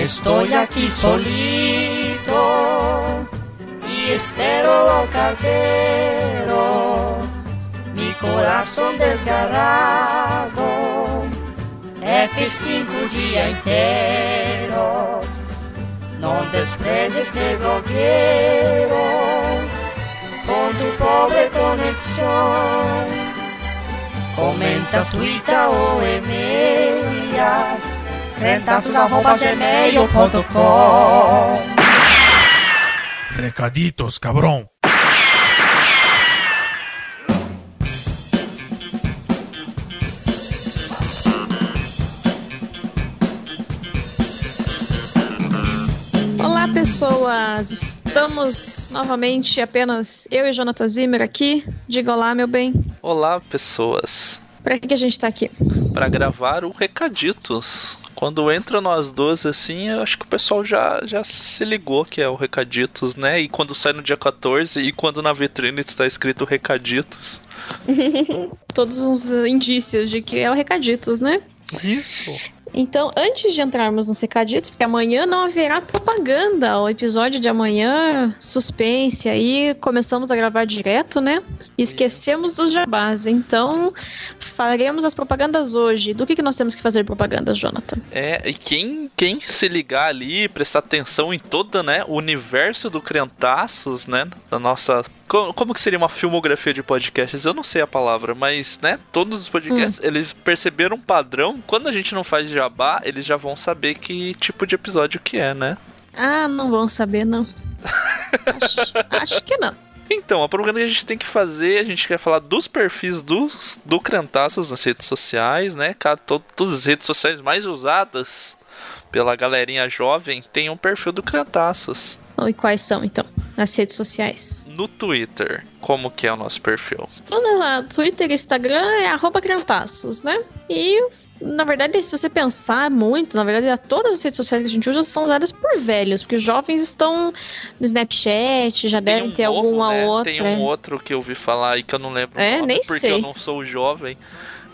Estoy aquí solito y espero al cartero. Mi corazón desgarrado, F5 dia inteiro. Não despreze este blogueiro con tu pobre conexión. Comenta, tuita ou e-mail crentaços.gmail.com Recaditos, cabrão. Olá, pessoas! Estamos novamente apenas eu e Jonathan Zimmer aqui. Diga olá, meu bem. Olá, pessoas. Para que, que a gente tá aqui? Para gravar o Recaditos. Quando entra nós dois assim, eu acho que o pessoal já, já se ligou que é o Recaditos, né? E quando sai no dia 14 e quando na vitrine está escrito Recaditos. Todos os indícios de que é o Recaditos, né? Isso. Então, antes de entrarmos nos recaditos, porque amanhã não haverá propaganda, o episódio de amanhã, suspense, aí começamos a gravar direto, né? E esquecemos dos jabás. Então, faremos as propagandas hoje. Do que, que nós temos que fazer propagandas, Jonathan? É, e quem, quem se ligar ali, prestar atenção em todo né, o universo do Crentaços, né? Da nossa como, como, que seria uma filmografia de podcasts? Eu não sei a palavra, mas, né, todos os podcasts, hum. eles perceberam um padrão. Quando a gente não faz jabá, eles já vão saber que tipo de episódio que é, né? Ah, não vão saber, não. acho, acho que não. Então, a propaganda que a gente tem que fazer, a gente quer falar dos perfis dos, do Crentaços nas redes sociais, né? Todas as redes sociais mais usadas pela galerinha jovem tem um perfil do Crentaços. E quais são, então, nas redes sociais? No Twitter, como que é o nosso perfil? Então, lá, Twitter e Instagram é arroba né? E, na verdade, se você pensar muito, na verdade, todas as redes sociais que a gente usa são usadas por velhos, porque os jovens estão no Snapchat, já Tem devem um ter novo, alguma né? outra. Tem um outro que eu ouvi falar aí que eu não lembro É, nome, nem porque sei. eu não sou jovem.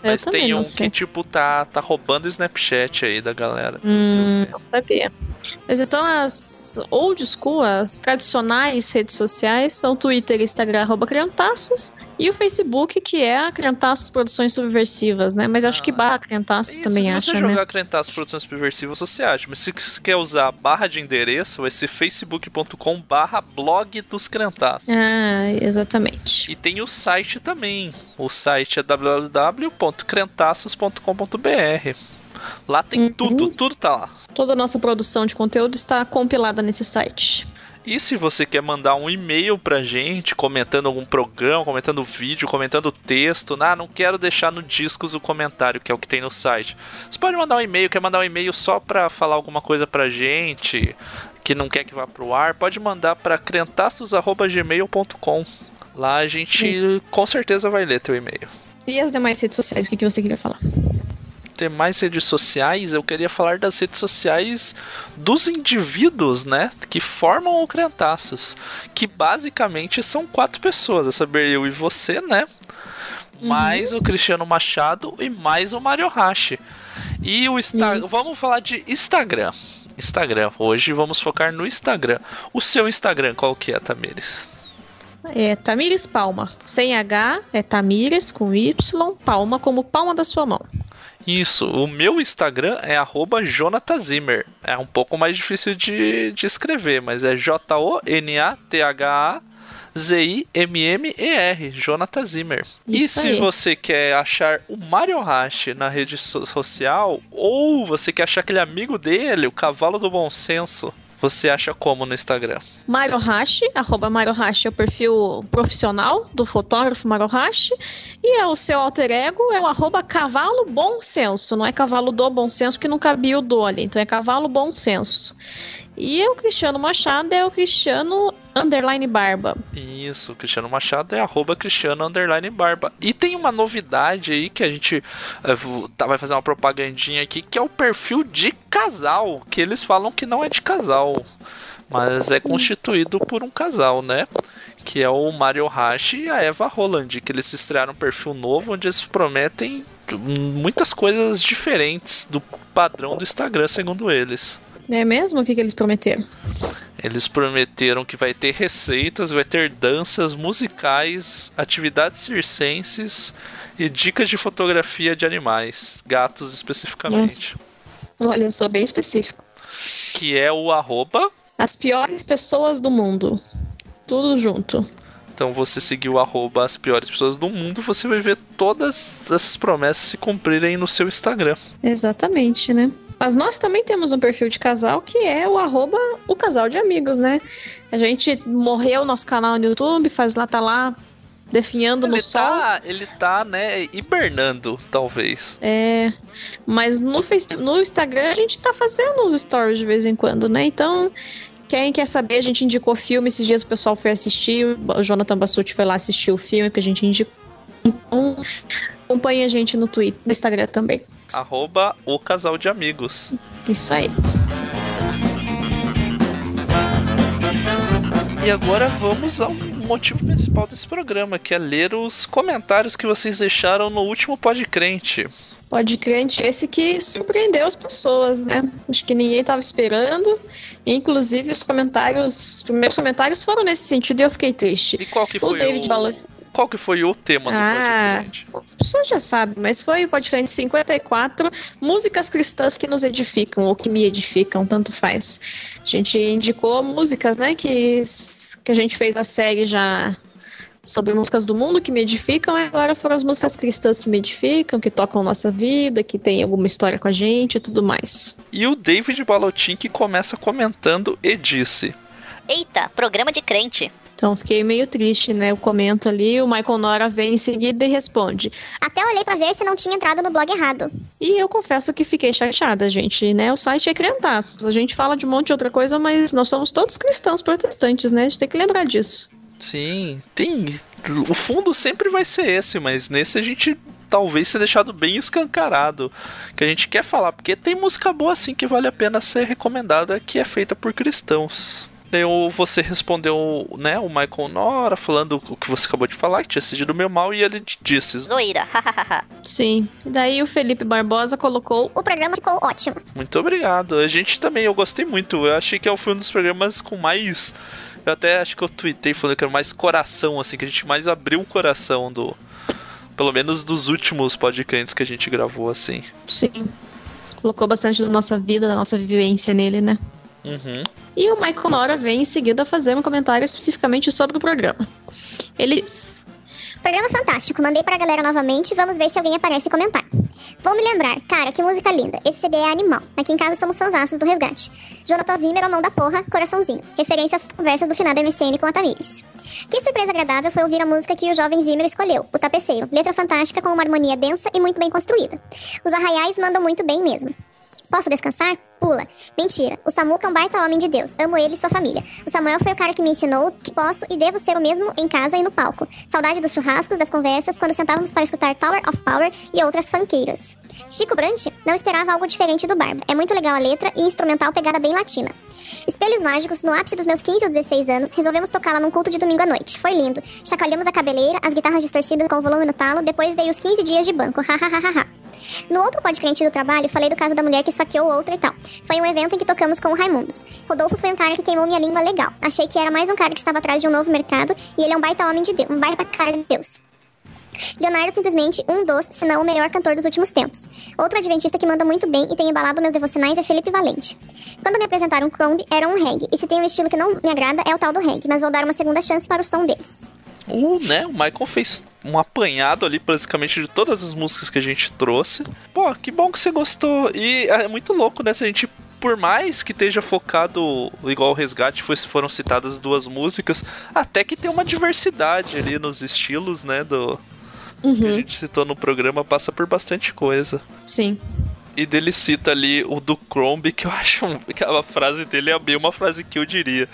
Eu Mas também tem um que, tipo, tá, tá roubando o Snapchat aí da galera. Hum, não sabia. Mas então as old school, as tradicionais redes sociais são Twitter Instagram, arroba Criantaços, e o Facebook, que é a Criantaços Produções Subversivas, né? Mas eu acho que barra Criantaços Isso, também se acha, você né? jogar Crentaços Produções Subversivas, você acha. Mas se você quer usar a barra de endereço, vai ser facebook.com barra blog dos Crentaços. Ah, exatamente. E tem o site também. O site é www.crentaços.com.br. Lá tem Uhum. tudo, tudo tá lá. Toda a nossa produção de conteúdo está compilada nesse site. E se você quer mandar um e-mail pra gente, comentando algum programa, comentando vídeo, comentando texto, ah, não quero deixar no discos o comentário, que é o que tem no site. Você pode mandar um e-mail, quer mandar um e-mail só pra falar alguma coisa pra gente, que não quer que vá pro ar, pode mandar pra crentaços.gmail.com. Lá a gente Isso. com certeza vai ler teu e-mail. E as demais redes sociais, o que, que você queria falar? demais redes sociais, eu queria falar das redes sociais dos indivíduos, né, que formam o Crentaços, que basicamente são quatro pessoas, a saber, eu e você, né, mais o Cristiano Machado e mais o Mario Hashi. E o Instagram, vamos falar de Instagram. Instagram, hoje vamos focar no Instagram. O seu Instagram qual que é, Tamires? É Tamires Palma. Sem H, é Tamires com Y, Palma como palma da sua mão. Isso, o meu Instagram é arroba É um pouco mais difícil de, de escrever, mas é J-O-N-A-T-H-A-Z-I-M-M-E-R, Jonathan Zimmer. E Isso se aí. você quer achar o Mario Hashi na rede so- social, ou você quer achar aquele amigo dele, o Cavalo do Bom Senso, você acha como no Instagram? Mairo Hashi, arroba Mairo Hashi é o perfil profissional do fotógrafo Mairo Hashi. E é o seu alter ego é o arroba cavalo bom senso. Não é cavalo do bom senso, que não cabia o do ali. Então é cavalo bom senso. E o Cristiano Machado é o Cristiano underline barba. Isso, o Cristiano Machado é arroba Cristiano underline barba. E tem uma novidade aí que a gente eh, tá- vai fazer uma propagandinha aqui, que é o perfil de casal, que eles falam que não é de casal, mas é constituído por um casal, né? Que é o Mario Hashi e a Eva Roland, que eles estrearam um perfil novo onde eles prometem muitas coisas diferentes do padrão do Instagram, segundo eles. É mesmo? O que, que eles prometeram? Eles prometeram que vai ter receitas, vai ter danças musicais, atividades circenses e dicas de fotografia de animais, gatos especificamente. Nossa. Olha, sou bem específico. Que é o arroba. As piores pessoas do mundo. Tudo junto. Então você seguir o arroba as piores pessoas do mundo, você vai ver todas essas promessas se cumprirem no seu Instagram. Exatamente, né? Mas nós também temos um perfil de casal que é o arroba o casal de amigos, né? A gente morreu nosso canal no YouTube, faz lá, tá lá definhando ele no tá, sol. Ele tá, né, hibernando, talvez. É, mas no, face, no Instagram a gente tá fazendo uns stories de vez em quando, né? Então, quem quer saber, a gente indicou filme, esses dias o pessoal foi assistir, o Jonathan Bassucci foi lá assistir o filme que a gente indicou. Então, acompanhe a gente no Twitter, no Instagram também. Arroba o casal de amigos. Isso aí. E agora vamos ao motivo principal desse programa, que é ler os comentários que vocês deixaram no último Podcrente. Pode crente esse que surpreendeu as pessoas, né? Acho que ninguém estava esperando. Inclusive, os comentários, os primeiros comentários foram nesse sentido e eu fiquei triste. E qual que foi o David o... Ballard. Qual que foi o tema do ah, podcast? As pessoas já sabem, mas foi o podcast 54, músicas cristãs que nos edificam, ou que me edificam, tanto faz. A gente indicou músicas, né, que, que a gente fez a série já sobre músicas do mundo que me edificam, e agora foram as músicas cristãs que me edificam, que tocam nossa vida, que tem alguma história com a gente e tudo mais. E o David Balotin que começa comentando e disse: Eita, programa de crente. Então fiquei meio triste, né? Eu comento ali, o Michael Nora vem em seguida e responde. Até olhei para ver se não tinha entrado no blog errado. E eu confesso que fiquei chateada, gente, né? O site é crentaços. A gente fala de um monte de outra coisa, mas nós somos todos cristãos protestantes, né? A gente tem que lembrar disso. Sim, tem. O fundo sempre vai ser esse, mas nesse a gente talvez ser deixado bem escancarado. Que a gente quer falar, porque tem música boa assim que vale a pena ser recomendada, que é feita por cristãos. Daí você respondeu, né, o Michael Nora, falando o que você acabou de falar, que tinha sido meu mal, e ele disse. Zoeira, hahaha. Sim. Daí o Felipe Barbosa colocou. O programa ficou ótimo. Muito obrigado. A gente também, eu gostei muito. Eu achei que foi um dos programas com mais. Eu até acho que eu tuitei falando que era mais coração, assim, que a gente mais abriu o coração do. Pelo menos dos últimos podcasts que a gente gravou, assim. Sim. Colocou bastante da nossa vida, da nossa vivência nele, né? Uhum. E o Michael Nora vem em seguida fazer um comentário especificamente sobre o programa. Ele. Programa fantástico, mandei pra galera novamente, vamos ver se alguém aparece e comentar. Vou me lembrar, cara, que música linda, esse CD é animal. Aqui em casa somos fãs do Resgate. Jonathan Zimmer, a mão da porra, coraçãozinho. Referência às conversas do final da MCN com a Tamires. Que surpresa agradável foi ouvir a música que o jovem Zimmer escolheu, O Tapeceiro. Letra fantástica com uma harmonia densa e muito bem construída. Os arraiais mandam muito bem mesmo. Posso descansar? Pula. Mentira. O Samuca é um baita homem de Deus. Amo ele e sua família. O Samuel foi o cara que me ensinou que posso e devo ser o mesmo em casa e no palco. Saudade dos churrascos, das conversas, quando sentávamos para escutar Tower of Power e outras funkeiras. Chico Brant não esperava algo diferente do Barba. É muito legal a letra e instrumental pegada bem latina. Espelhos Mágicos, no ápice dos meus 15 ou 16 anos, resolvemos tocá-la num culto de domingo à noite. Foi lindo. Chacoalhamos a cabeleira, as guitarras distorcidas com o volume no talo, depois veio os 15 dias de banco. Hahaha. No outro podcast do trabalho, falei do caso da mulher que esfaqueou outra e tal. Foi um evento em que tocamos com o Raimundos. Rodolfo foi um cara que queimou minha língua legal. Achei que era mais um cara que estava atrás de um novo mercado e ele é um baita homem de Deus, um baita cara de Deus. Leonardo simplesmente um dos, se não o melhor cantor dos últimos tempos. Outro adventista que manda muito bem e tem embalado meus devocionais é Felipe Valente. Quando me apresentaram Crombie, era um reggae, e se tem um estilo que não me agrada é o tal do reggae, mas vou dar uma segunda chance para o som deles. O, né, o Michael fez um apanhado ali, basicamente, de todas as músicas que a gente trouxe. Pô, que bom que você gostou. E é muito louco, né? Se a gente por mais que esteja focado igual o Resgate, foi, foram citadas duas músicas, até que tem uma diversidade ali nos estilos, né, do Uhum. que a gente citou no programa, passa por bastante coisa. Sim. E dele cita ali o do Crombie, que eu acho que a frase dele é bem uma frase que eu diria.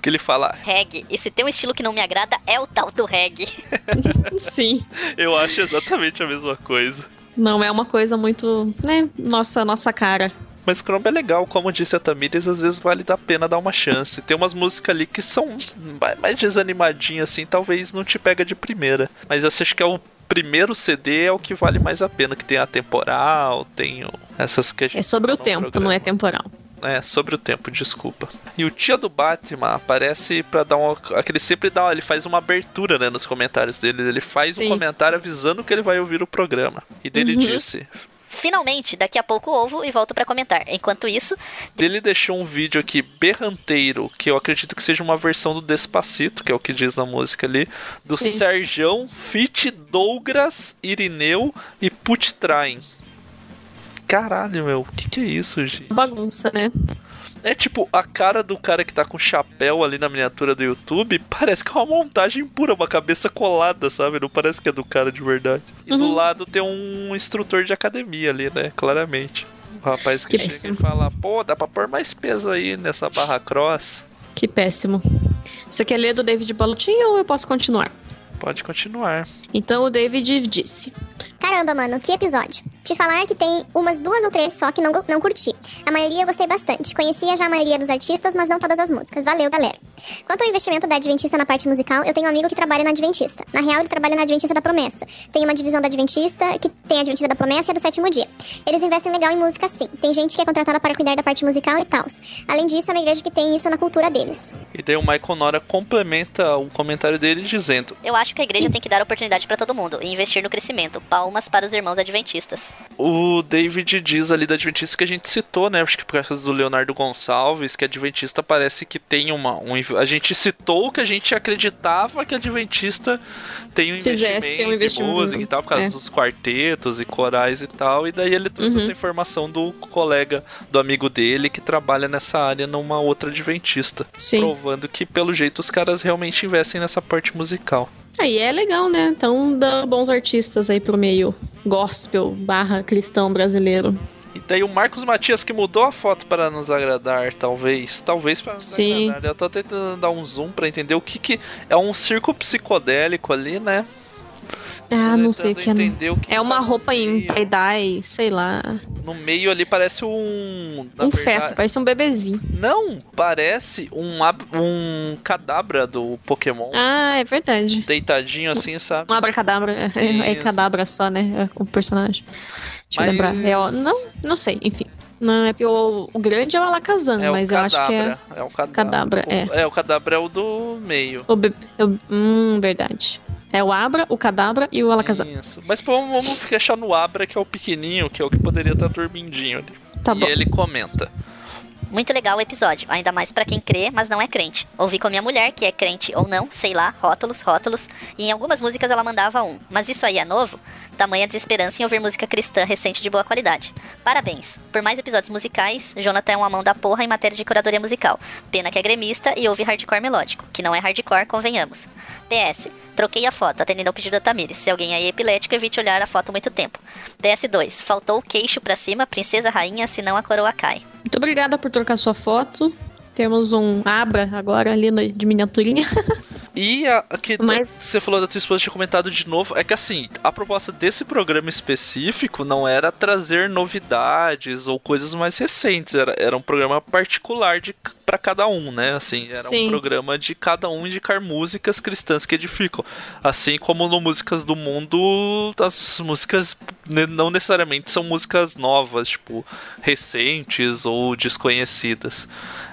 Que ele fala, Reggae. E se tem um estilo que não me agrada, é o tal do reggae. Sim. eu acho exatamente a mesma coisa. Não é uma coisa muito, né, nossa, nossa cara. Mas Crombie é legal, como disse a Tamires, às vezes vale a pena dar uma chance. Tem umas músicas ali que são mais- mais desanimadinhas, assim, talvez não te pega de primeira. Mas essa acho que é o primeiro CD, é o que vale mais a pena, que tem a temporal, tem o- essas que a gente É sobre o no tempo, não é programa. temporal. É, sobre o tempo, desculpa. E o tia do Batman aparece pra dar um. Aquele sempre dá. Ele faz uma abertura, né, nos comentários dele. Ele faz Sim. um comentário avisando que ele vai ouvir o programa. E dele Uhum. disse: Finalmente, daqui a pouco ovo e volto pra comentar. Enquanto isso, Ele deixou um vídeo aqui berranteiro, que eu acredito que seja uma versão do Despacito, que é o que diz na música ali, do Sim. Serjão, Fit, Douglas, Irineu e Puttrain. Caralho, meu, o que, que é isso, gente? Bagunça, né? É tipo, a cara do cara que tá com chapéu ali na miniatura do YouTube parece que é uma montagem pura, uma cabeça colada, sabe? Não parece que é do cara de verdade. E do Uhum. lado tem um instrutor de academia ali, né? Claramente. O rapaz que, Que chega e fala, pô, dá pra pôr mais peso aí nessa barra cross. Que péssimo. Você quer ler do David Balutin ou eu posso continuar? Pode continuar. Então o David disse: Caramba, mano, que episódio. Te falar que tem umas duas ou três só que não, não curti. A maioria eu gostei bastante. Conhecia já a maioria dos artistas, mas não todas as músicas. Valeu, galera. Quanto ao investimento da Adventista na parte musical, eu tenho um amigo que trabalha na Adventista. Na real, ele trabalha na Adventista da Promessa. Tem uma divisão da Adventista, que tem a Adventista da Promessa e a do Sétimo Dia. Eles investem legal em música sim. Tem gente que é contratada para cuidar da parte musical e tal. Além disso, é uma igreja que tem isso na cultura deles. E daí o Michael Nora complementa o comentário dele dizendo: eu acho que a igreja tem que dar oportunidade pra todo mundo e investir no crescimento. Palmas para os irmãos adventistas. O David diz ali da Adventista que a gente citou, né? Acho que por causa do Leonardo Gonçalves, que Adventista parece que tem uma. Um, a gente citou que a gente acreditava que Adventista tem um Fizesse investimento, um em investimento, música e tal, por causa é. dos quartetos e corais e tal. E daí ele trouxe Uhum. essa informação do colega, do amigo dele, que trabalha nessa área numa outra Adventista. Sim. Provando que, pelo jeito, os caras realmente investem nessa parte musical. Aí é legal, né? Então dá bons artistas aí pro meio gospel barra cristão brasileiro. E daí o Marcos Matias que mudou a foto para nos agradar, talvez. Talvez para nos Sim. agradar. Eu tô tentando dar um zoom para entender o que que é um circo psicodélico ali, né? Ah, não sei o que é. o que É uma tá roupa em tie-dye, sei lá. No meio ali parece um um verdade- feto, parece um bebezinho. Não, parece um um cadabra do Pokémon. Ah, é verdade. Deitadinho assim, sabe? Um abracadabra. É, é cadabra só, né? É, O personagem. Deixa Mas- eu lembrar. É, ó, não, não sei, enfim. Não, é porque o, o grande é o Alakazam, É o mas eu acho que é. É o cadabra. Cadabra, O- é. É, o cadabra é o do meio. O be... o- Hum, verdade. É o Abra, o Cadabra e o Alakazam. Isso. Mas pô, vamos fechar no Abra, que é o pequenininho, que é o que poderia estar dormindinho ali. Tá e bom. ele comenta. Muito legal o episódio, ainda mais pra quem crê, mas não é crente. Ouvi com a minha mulher, que é crente ou não, sei lá, rótulos, rótulos, e em algumas músicas ela mandava um. Mas isso aí é novo? Tamanha desesperança em ouvir música cristã recente de boa qualidade. Parabéns. Por mais episódios musicais, Jonathan é uma mão da porra em matéria de curadoria musical. Pena que é gremista e ouve hardcore melódico, que não é hardcore, convenhamos. PS. Troquei a foto, atendendo ao pedido da Tamires. Se alguém aí é epilético, evite olhar a foto muito tempo. PS2. Faltou o queixo pra cima, princesa rainha, senão a coroa cai. Muito obrigada por trocar sua foto. Temos um Abra agora ali de miniaturinha. E a, a que Mas- você falou da tua esposa tinha comentado de novo, é que assim, a proposta desse programa específico não era trazer novidades ou coisas mais recentes, era, era um programa particular de para cada um, né? Assim, era um Sim. programa de cada um indicar músicas cristãs que edificam. Assim como no Músicas do Mundo, as músicas não necessariamente são músicas novas, tipo, recentes ou desconhecidas.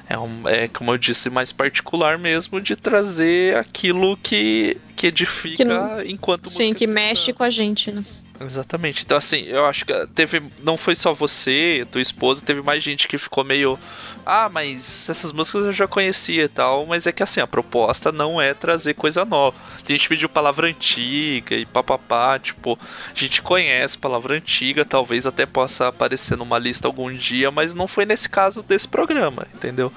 É, um, é, como eu disse, mais particular mesmo de trazer aquilo que, que edifica Que não- enquanto Sim, que mexe com a gente, né? Exatamente. Então, assim, eu acho que teve. Não foi só você, tua esposa, teve mais gente que ficou meio. Ah, mas essas músicas eu já conhecia e tal. Mas é que, assim, a proposta não é trazer coisa nova. Tem gente pediu palavra antiga e papapá. Tipo, a gente conhece palavra antiga, talvez até possa aparecer numa lista algum dia, mas não foi nesse caso desse programa, entendeu?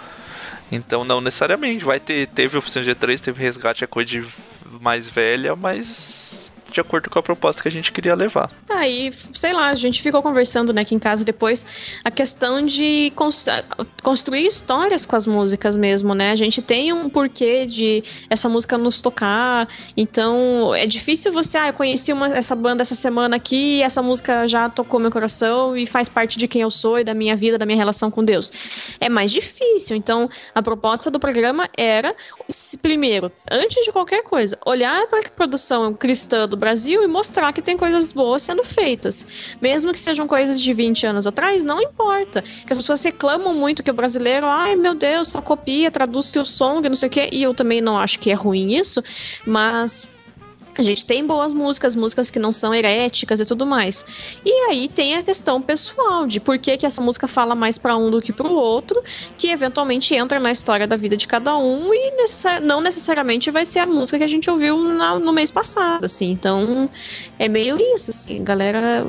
Então, não necessariamente. Vai ter. Teve Oficina G3, teve Resgate, a coisa de mais velha, mas. De acordo com a proposta que a gente queria levar. Aí, sei lá, a gente ficou conversando, né, aqui em casa depois, a questão de cons- construir histórias com as músicas mesmo, né? A gente tem um porquê de essa música nos tocar, então é difícil você, ah, eu conheci uma, essa banda essa semana aqui, essa música já tocou meu coração e faz parte de quem eu sou e da minha vida, da minha relação com Deus. É mais difícil, então a proposta do programa era, primeiro, antes de qualquer coisa, olhar para a produção cristã do Brasil e mostrar que tem coisas boas sendo feitas. Mesmo que sejam coisas de 20 anos atrás, não importa. Que as pessoas reclamam muito que o brasileiro, ai meu Deus, só copia, traduz o som, não sei o quê. E eu também não acho que é ruim isso, mas a gente tem boas músicas, músicas que não são heréticas e tudo mais. E aí tem a questão pessoal de por que, que essa música fala mais para um do que para o outro, que eventualmente entra na história da vida de cada um e não necessariamente vai ser a música que a gente ouviu na, no mês passado, assim. Então é meio isso, assim, galera.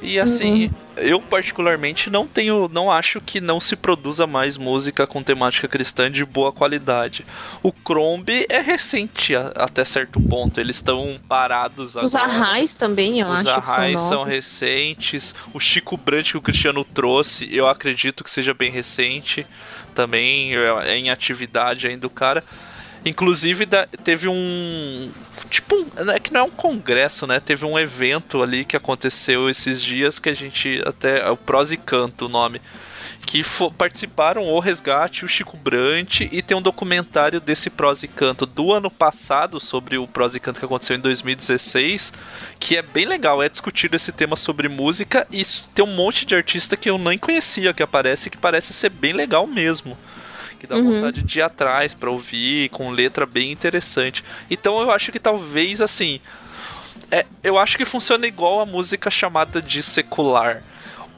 E assim, uhum eu particularmente não tenho, não acho que não se produza mais música com temática cristã de boa qualidade. O Crombie é recente a, até certo ponto, eles estão parados agora. Os arrais também, eu Os acho que são, são recentes. O Chico Brandt que o Cristiano trouxe, eu acredito que seja bem recente também, é, é em atividade ainda o cara. Inclusive, teve um. Tipo, é que não é um congresso, né? Teve um evento ali que aconteceu esses dias que a gente. Até. É o Pros e Canto o nome. Que participaram o Resgate, o Chico Brant e tem um documentário desse Pros e Canto do ano passado sobre o Pros e Canto que aconteceu em 2016, que é bem legal, é discutir esse tema sobre música e tem um monte de artista que eu nem conhecia que aparece que parece ser bem legal mesmo que dá uhum. vontade de ir atrás para ouvir, com letra bem interessante. Então eu acho que talvez assim. É, eu acho que funciona igual a música chamada de secular.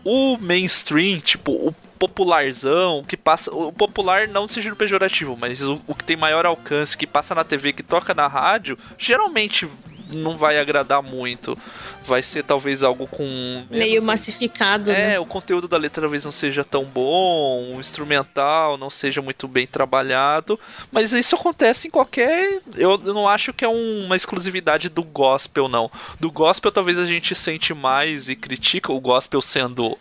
O mainstream, tipo, o popularzão, que passa. O popular não seja pejorativo, mas o, o, que tem maior alcance, que passa na TV, que toca na rádio, geralmente não vai agradar muito. Vai ser talvez algo com. Meio massificado, é, né? o conteúdo da letra talvez não seja tão bom, o instrumental não seja muito bem trabalhado. Mas isso acontece em qualquer. Eu não acho que é uma exclusividade do gospel, não. Do gospel talvez a gente sente mais e critica o gospel sendo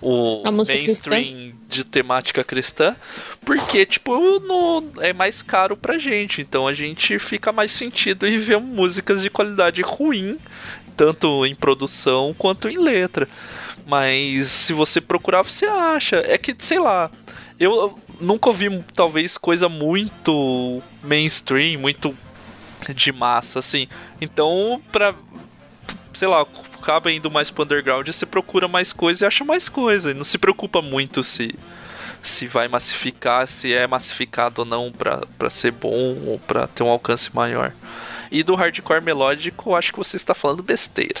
o mainstream cristã? de temática cristã, porque, tipo, no, é mais caro pra gente. Então a gente fica mais sentido em ver músicas de qualidade ruim, tanto em produção quanto em letra. Mas se você procurar, você acha. É que, sei lá, eu nunca ouvi, talvez, coisa muito mainstream, muito de massa, assim. Então, pra. Sei lá, acaba indo mais pro underground, você procura mais coisa e acha mais coisa. E não se preocupa muito se se vai massificar, se é massificado ou não para ser bom ou para ter um alcance maior. E do hardcore melódico, acho que você está falando besteira.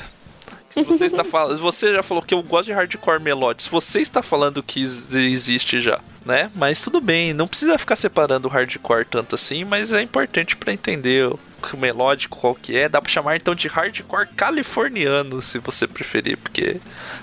Se você está falando, você já falou que eu gosto de hardcore melódico. Você está falando que existe já, né? Mas tudo bem, não precisa ficar separando o hardcore tanto assim, mas é importante para entender melódico qual que é. Dá pra chamar então de hardcore californiano, se você preferir, porque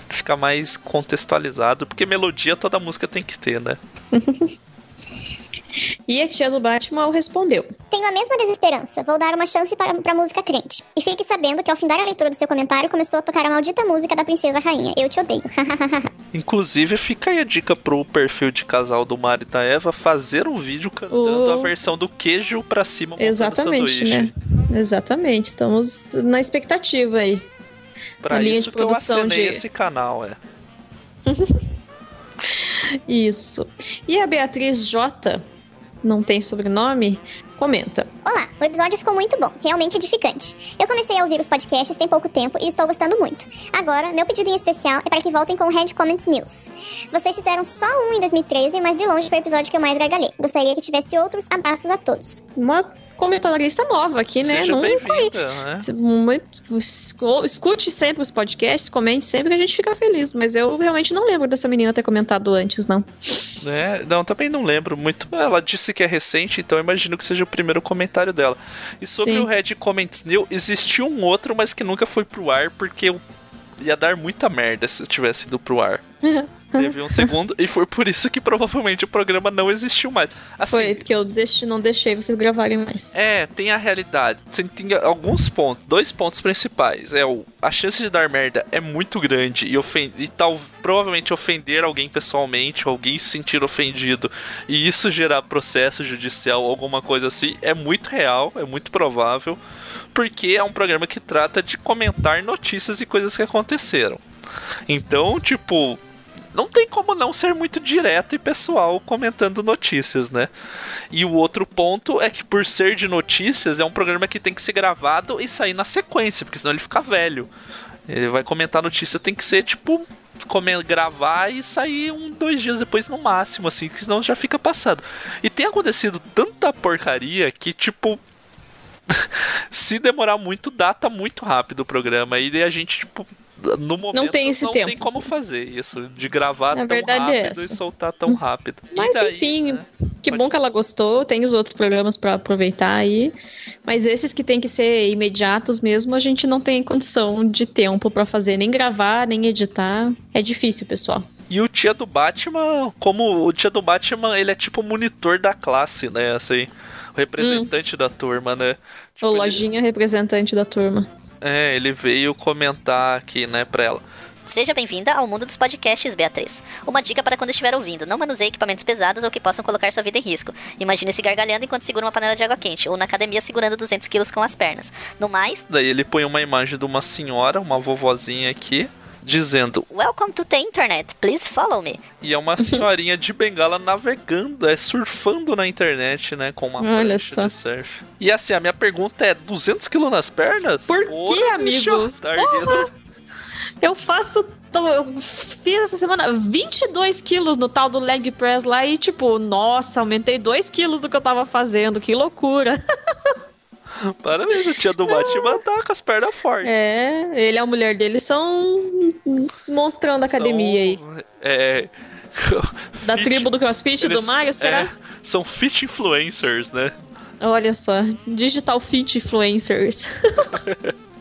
fica mais contextualizado, porque melodia toda música tem que ter, né? E a tia do Batman respondeu: Tenho a mesma desesperança, vou dar uma chance para, pra música crente. E fique sabendo que ao findar a leitura do seu comentário começou a tocar a maldita música da Princesa Rainha. Eu te odeio. Inclusive, fica aí a dica pro perfil de casal do Mari e da Eva fazer um vídeo cantando a versão do queijo pra cima. Exatamente, né? Exatamente. Estamos na expectativa aí. Pra linha de produção de esse canal, é. Isso. E a Beatriz J não tem sobrenome, comenta. Olá, o episódio ficou muito bom, realmente edificante. Eu comecei a ouvir os podcasts tem pouco tempo e estou gostando muito. Agora, meu pedido em especial é para que voltem com o Red Comments News. Vocês fizeram só um em 2013, mas de longe foi o episódio que eu mais gargalhei. Gostaria que tivesse outros. Abraços a todos. Uma comentarista nova aqui, né? Seja bem-vinda, né? Escute sempre os podcasts, comente sempre que a gente fica feliz. Mas eu realmente não lembro dessa menina ter comentado antes, não. É, não, também não lembro muito. Ela disse que é recente, então imagino que seja o primeiro comentário dela. E sobre Sim. o Red Comments New, existiu um outro, mas que nunca foi pro ar, porque ia dar muita merda se tivesse ido pro ar. Teve um segundo, e foi por isso que provavelmente o programa não existiu mais. Assim, foi, porque eu não deixei vocês gravarem mais. É, tem a realidade. Tem, tem alguns pontos, dois pontos principais. É o, a chance de dar merda é muito grande e, ofend, e tal, provavelmente ofender alguém pessoalmente, ou alguém se sentir ofendido, e isso gerar processo judicial alguma coisa assim, é muito real, é muito provável, porque é um programa que trata de comentar notícias e coisas que aconteceram. Então, tipo, não tem como não ser muito direto e pessoal comentando notícias, né? E o outro ponto é que por ser de notícias, é um programa que tem que ser gravado e sair na sequência, porque senão ele fica velho. Ele vai comentar notícia, tem que ser tipo comer, gravar e sair um, dois dias depois no máximo, assim, que senão já fica passado. E tem acontecido tanta porcaria que, tipo, se demorar muito, data muito rápido o programa. E a gente, tipo, no momento não tem esse não tempo. tem como fazer isso, de gravar A tão é rápido e essa. soltar tão rápido. E Mas daí, enfim, né? que Pode- bom que ela gostou. Tem os outros programas pra aproveitar aí. Mas esses que tem que ser imediatos mesmo, a gente não tem condição de tempo pra fazer, nem gravar, nem editar. É difícil, pessoal. E o tia do Batman, como o tia do Batman, ele é tipo o monitor da classe, né? Assim, o representante da turma, né? Tipo, o ele- Lojinha representante da turma. É, ele veio comentar aqui, né, pra ela. Seja bem-vinda ao mundo dos podcasts, Beatriz. Uma dica para quando estiver ouvindo: não manuseie equipamentos pesados ou que possam colocar sua vida em risco. Imagine-se gargalhando enquanto segura uma panela de água quente, ou na academia segurando 200 quilos com as pernas. No mais, Daí ele põe uma imagem de uma senhora, uma vovozinha aqui, dizendo. welcome to the internet, please follow me. E é uma senhorinha de bengala navegando, é surfando na internet, né? Com uma Olha só. surf. E assim, a minha pergunta é: 200 quilos nas pernas? Por Porra, quê, amigo? tá erguendo- Eu faço. Eu fiz essa semana 22 quilos no tal do leg press lá e, tipo, nossa, aumentei 2 quilos do que eu tava fazendo. Que loucura. Parabéns, o tia do Batman tá com as pernas fortes. É, ele e a mulher dele são demonstrando a academia aí. São, É. Da fit- tribo do CrossFit do eles- Mario, será? é, são fit influencers, né? Olha só, Digital Fit Influencers.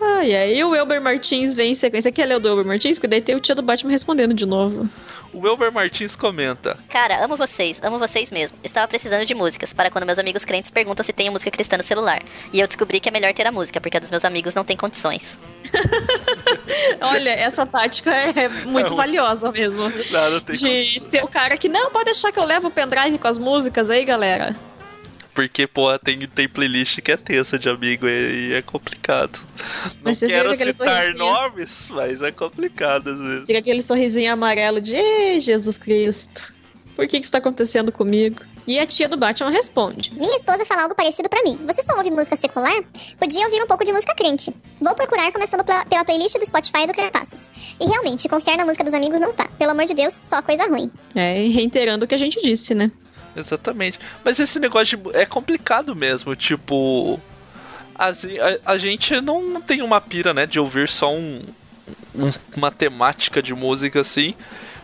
ai, ai, e o Elber Martins vem em sequência. Quer ler o do Elber Martins? Porque daí tem o tia do Batman respondendo de novo. O Elber Martins comenta: Cara, amo vocês, amo vocês mesmo. Estava precisando de músicas para quando meus amigos crentes perguntam se tenho música cristã no celular. E eu descobri que é melhor ter a música, porque a dos meus amigos não tem condições. Olha, essa tática é muito É valiosa mesmo. Nada tem De ser o cara que, não, pode deixar que eu levo o pendrive com as músicas aí, galera. Porque, pô, tem, tem playlist que é tensa de amigo e, e é complicado. Não quero citar sorrisinho? nomes, mas é complicado às vezes. Fica aquele sorrisinho amarelo de, ei, Jesus Cristo, por que que isso tá acontecendo comigo? E a tia do Batman responde. Minha esposa fala algo parecido pra mim. Você só ouve música secular? Podia ouvir um pouco de música crente. Vou procurar começando pela, playlist do Spotify do Cretaços. E realmente, confiar na música dos amigos não tá. Pelo amor de Deus, só coisa ruim. É, e reiterando o que a gente disse, né? Exatamente. Mas esse negócio de, é complicado mesmo, tipo. as- A, a gente não tem uma pira, né, de ouvir só um, um- uma temática de música assim.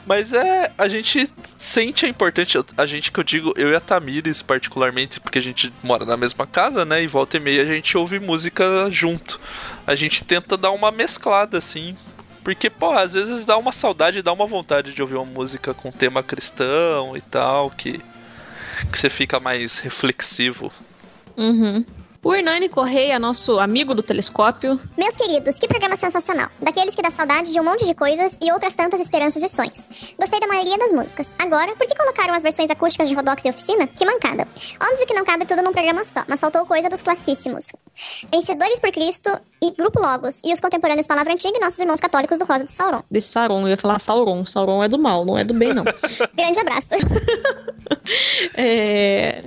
Mas é. A gente sente a importante. A gente que eu digo, eu e a Tamires, particularmente, porque a gente mora na mesma casa, né? E volta e meia a gente ouve música junto. A gente tenta dar uma mesclada, assim. Porque, pô, às vezes dá uma saudade, dá uma vontade de ouvir uma música com tema cristão e tal, que que você fica mais reflexivo. Uhum. O Hernani Correia, nosso amigo do telescópio, Meus queridos, que programa sensacional. Daqueles que dá saudade de um monte de coisas e outras tantas esperanças e sonhos. Gostei da maioria das músicas. Agora, por que colocaram as versões acústicas de Rodox e Oficina? Que mancada. Óbvio que não cabe tudo num programa só, mas faltou coisa dos classíssimos. Vencedores por Cristo e Grupo Logos. E os contemporâneos Palavra Antiga e nossos irmãos católicos do Rosa de Sauron. de Sauron, eu ia falar Sauron. Sauron é do mal, não é do bem, não. Grande abraço. É...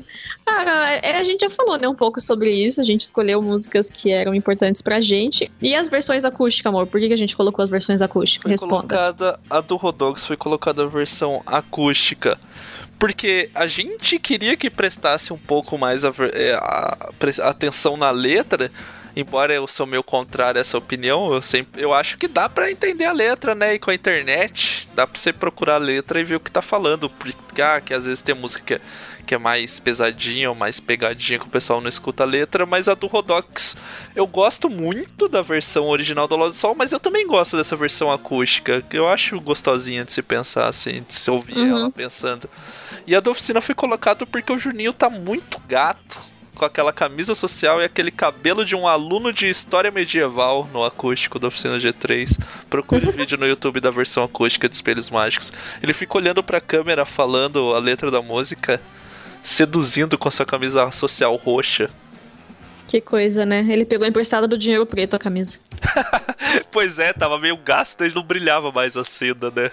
Ah, é, a gente já falou, né, um pouco sobre isso. A gente escolheu músicas que eram importantes pra gente. E as versões acústicas, amor? Por que, que a gente colocou as versões acústicas? Foi Responda. colocada a do Rodox foi colocada a versão acústica. Porque a gente queria que prestasse um pouco mais a, é, a- pre- atenção na letra. Embora eu sou meio contrário a essa opinião, eu sempre eu acho que dá pra entender a letra, né? E com a internet, dá pra você procurar a letra e ver o que tá falando. Porque ah, que às vezes tem música que é, que é mais pesadinha ou mais pegadinha que o pessoal não escuta a letra, mas a do Rodox eu gosto muito da versão original do Lado do Sol, mas eu também gosto dessa versão acústica, que eu acho gostosinha de se pensar assim, de se ouvir Uhum. ela pensando. E a da oficina foi colocada porque o Juninho tá muito gato. Com aquela camisa social e aquele cabelo de um aluno de história medieval no acústico da oficina G3. Procure o vídeo no YouTube da versão acústica de Espelhos Mágicos. Ele fica olhando pra câmera falando a letra da música, seduzindo com sua camisa social roxa. Que coisa, né? Ele pegou emprestado do dinheiro preto a camisa. pois é, tava meio gasto, ele não brilhava mais a seda, né?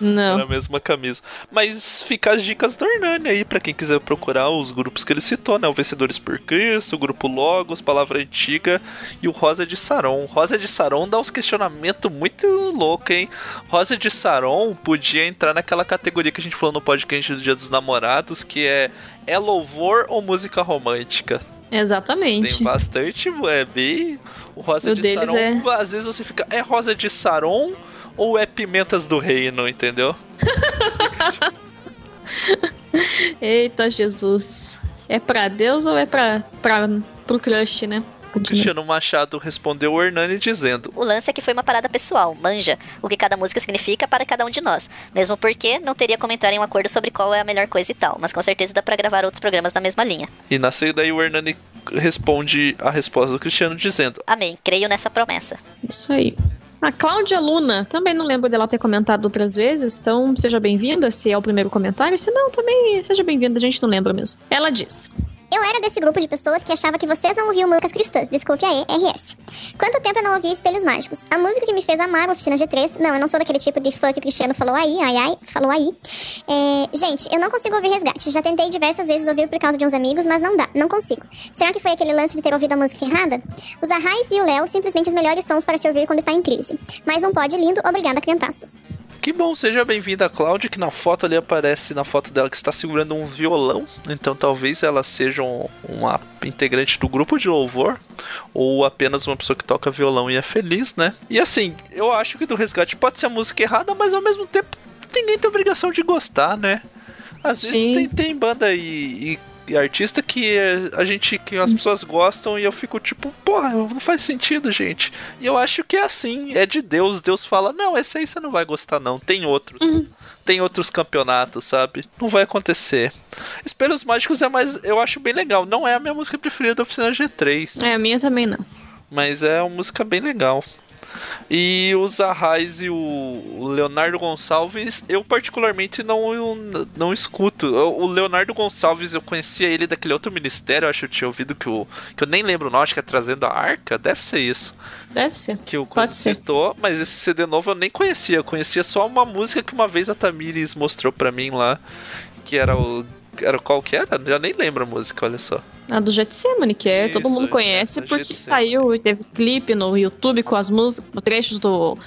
Não. Na mesma camisa. Mas fica as dicas do Hernani aí, pra quem quiser procurar os grupos que ele citou, né? O Vencedores por Cristo, o Grupo Logos, Palavra Antiga e o Rosa de Saron. Rosa de Saron dá uns questionamentos muito loucos, hein? Rosa de Saron podia entrar naquela categoria que a gente falou no podcast do Dia dos Namorados, que é é louvor ou música romântica? Exatamente. Tem bastante, é bem. O Rosa O de Saron, é- às vezes você fica, é Rosa de Saron ou é Pimentas do Reino, entendeu? Eita, Jesus. É pra Deus ou é pra, pra, pro crush, né? O Cristiano Machado respondeu o Hernani dizendo: O lance é que foi uma parada pessoal, manja, o que cada música significa para cada um de nós. Mesmo porque não teria como entrar em um acordo sobre qual é a melhor coisa e tal, mas com certeza dá pra gravar outros programas na mesma linha. E na saída daí o Hernani responde a resposta do Cristiano dizendo: Amém, creio nessa promessa. Isso aí. A Cláudia Luna, também não lembro dela ter comentado outras vezes, então seja bem-vinda se é o primeiro comentário. Se não, também seja bem-vinda, a gente não lembra mesmo. Ela diz: Eu era desse grupo de pessoas que achava que vocês não ouviam músicas cristãs. Desculpe aí, RS. Quanto tempo eu não ouvi Espelhos Mágicos? A música que me fez amar a Oficina G3. Não, eu não sou daquele tipo de fã que o Cristiano falou aí, ai ai, falou aí. É, gente, eu não consigo ouvir resgate. Já tentei diversas vezes ouvir por causa de uns amigos, mas não dá, não consigo. Será que foi aquele lance de ter ouvido a música errada? Os Arrais e o Léo, simplesmente os melhores sons para se ouvir quando está em crise. Mais um pod lindo, obrigada, criantaços. Que bom, seja bem-vinda, Cláudia, que na foto ali aparece, na foto dela, que está segurando um violão. Então talvez ela seja um- uma integrante do grupo de louvor, ou apenas uma pessoa que toca violão e é feliz, né? E assim, eu acho que do resgate pode ser a música errada, mas ao mesmo tempo ninguém tem obrigação de gostar, né? Às vezes Sim. tem, tem banda e- e artista que a gente, que as pessoas gostam e eu fico tipo, porra, não faz sentido, gente. E eu acho que é assim, é de Deus. Deus fala, não, esse aí você não vai gostar, não. Tem outros. Tem outros campeonatos, sabe? Não vai acontecer. Espelhos Mágicos é mais. Eu acho bem legal. Não é a minha música preferida da oficina G3. É, a minha também não. Mas é uma música bem legal. E os Arrais e o Leonardo Gonçalves, eu particularmente não, eu não escuto. Eu- O Leonardo Gonçalves, eu conhecia ele daquele outro ministério, eu acho que eu tinha ouvido que o. que eu nem lembro o nome, acho que é Trazendo a Arca, deve ser isso. Deve ser. Que o Pode Coisa ser. citou, mas esse CD novo eu nem conhecia. Eu conhecia só uma música que uma vez a Tamires mostrou pra mim lá, que era o. Era qual que era? Já nem lembro a música, olha só. A do Getsemane, que é, todo Isso, mundo é, conhece do porque Getsemane. saiu e teve clipe no YouTube com as músicas, trechos do,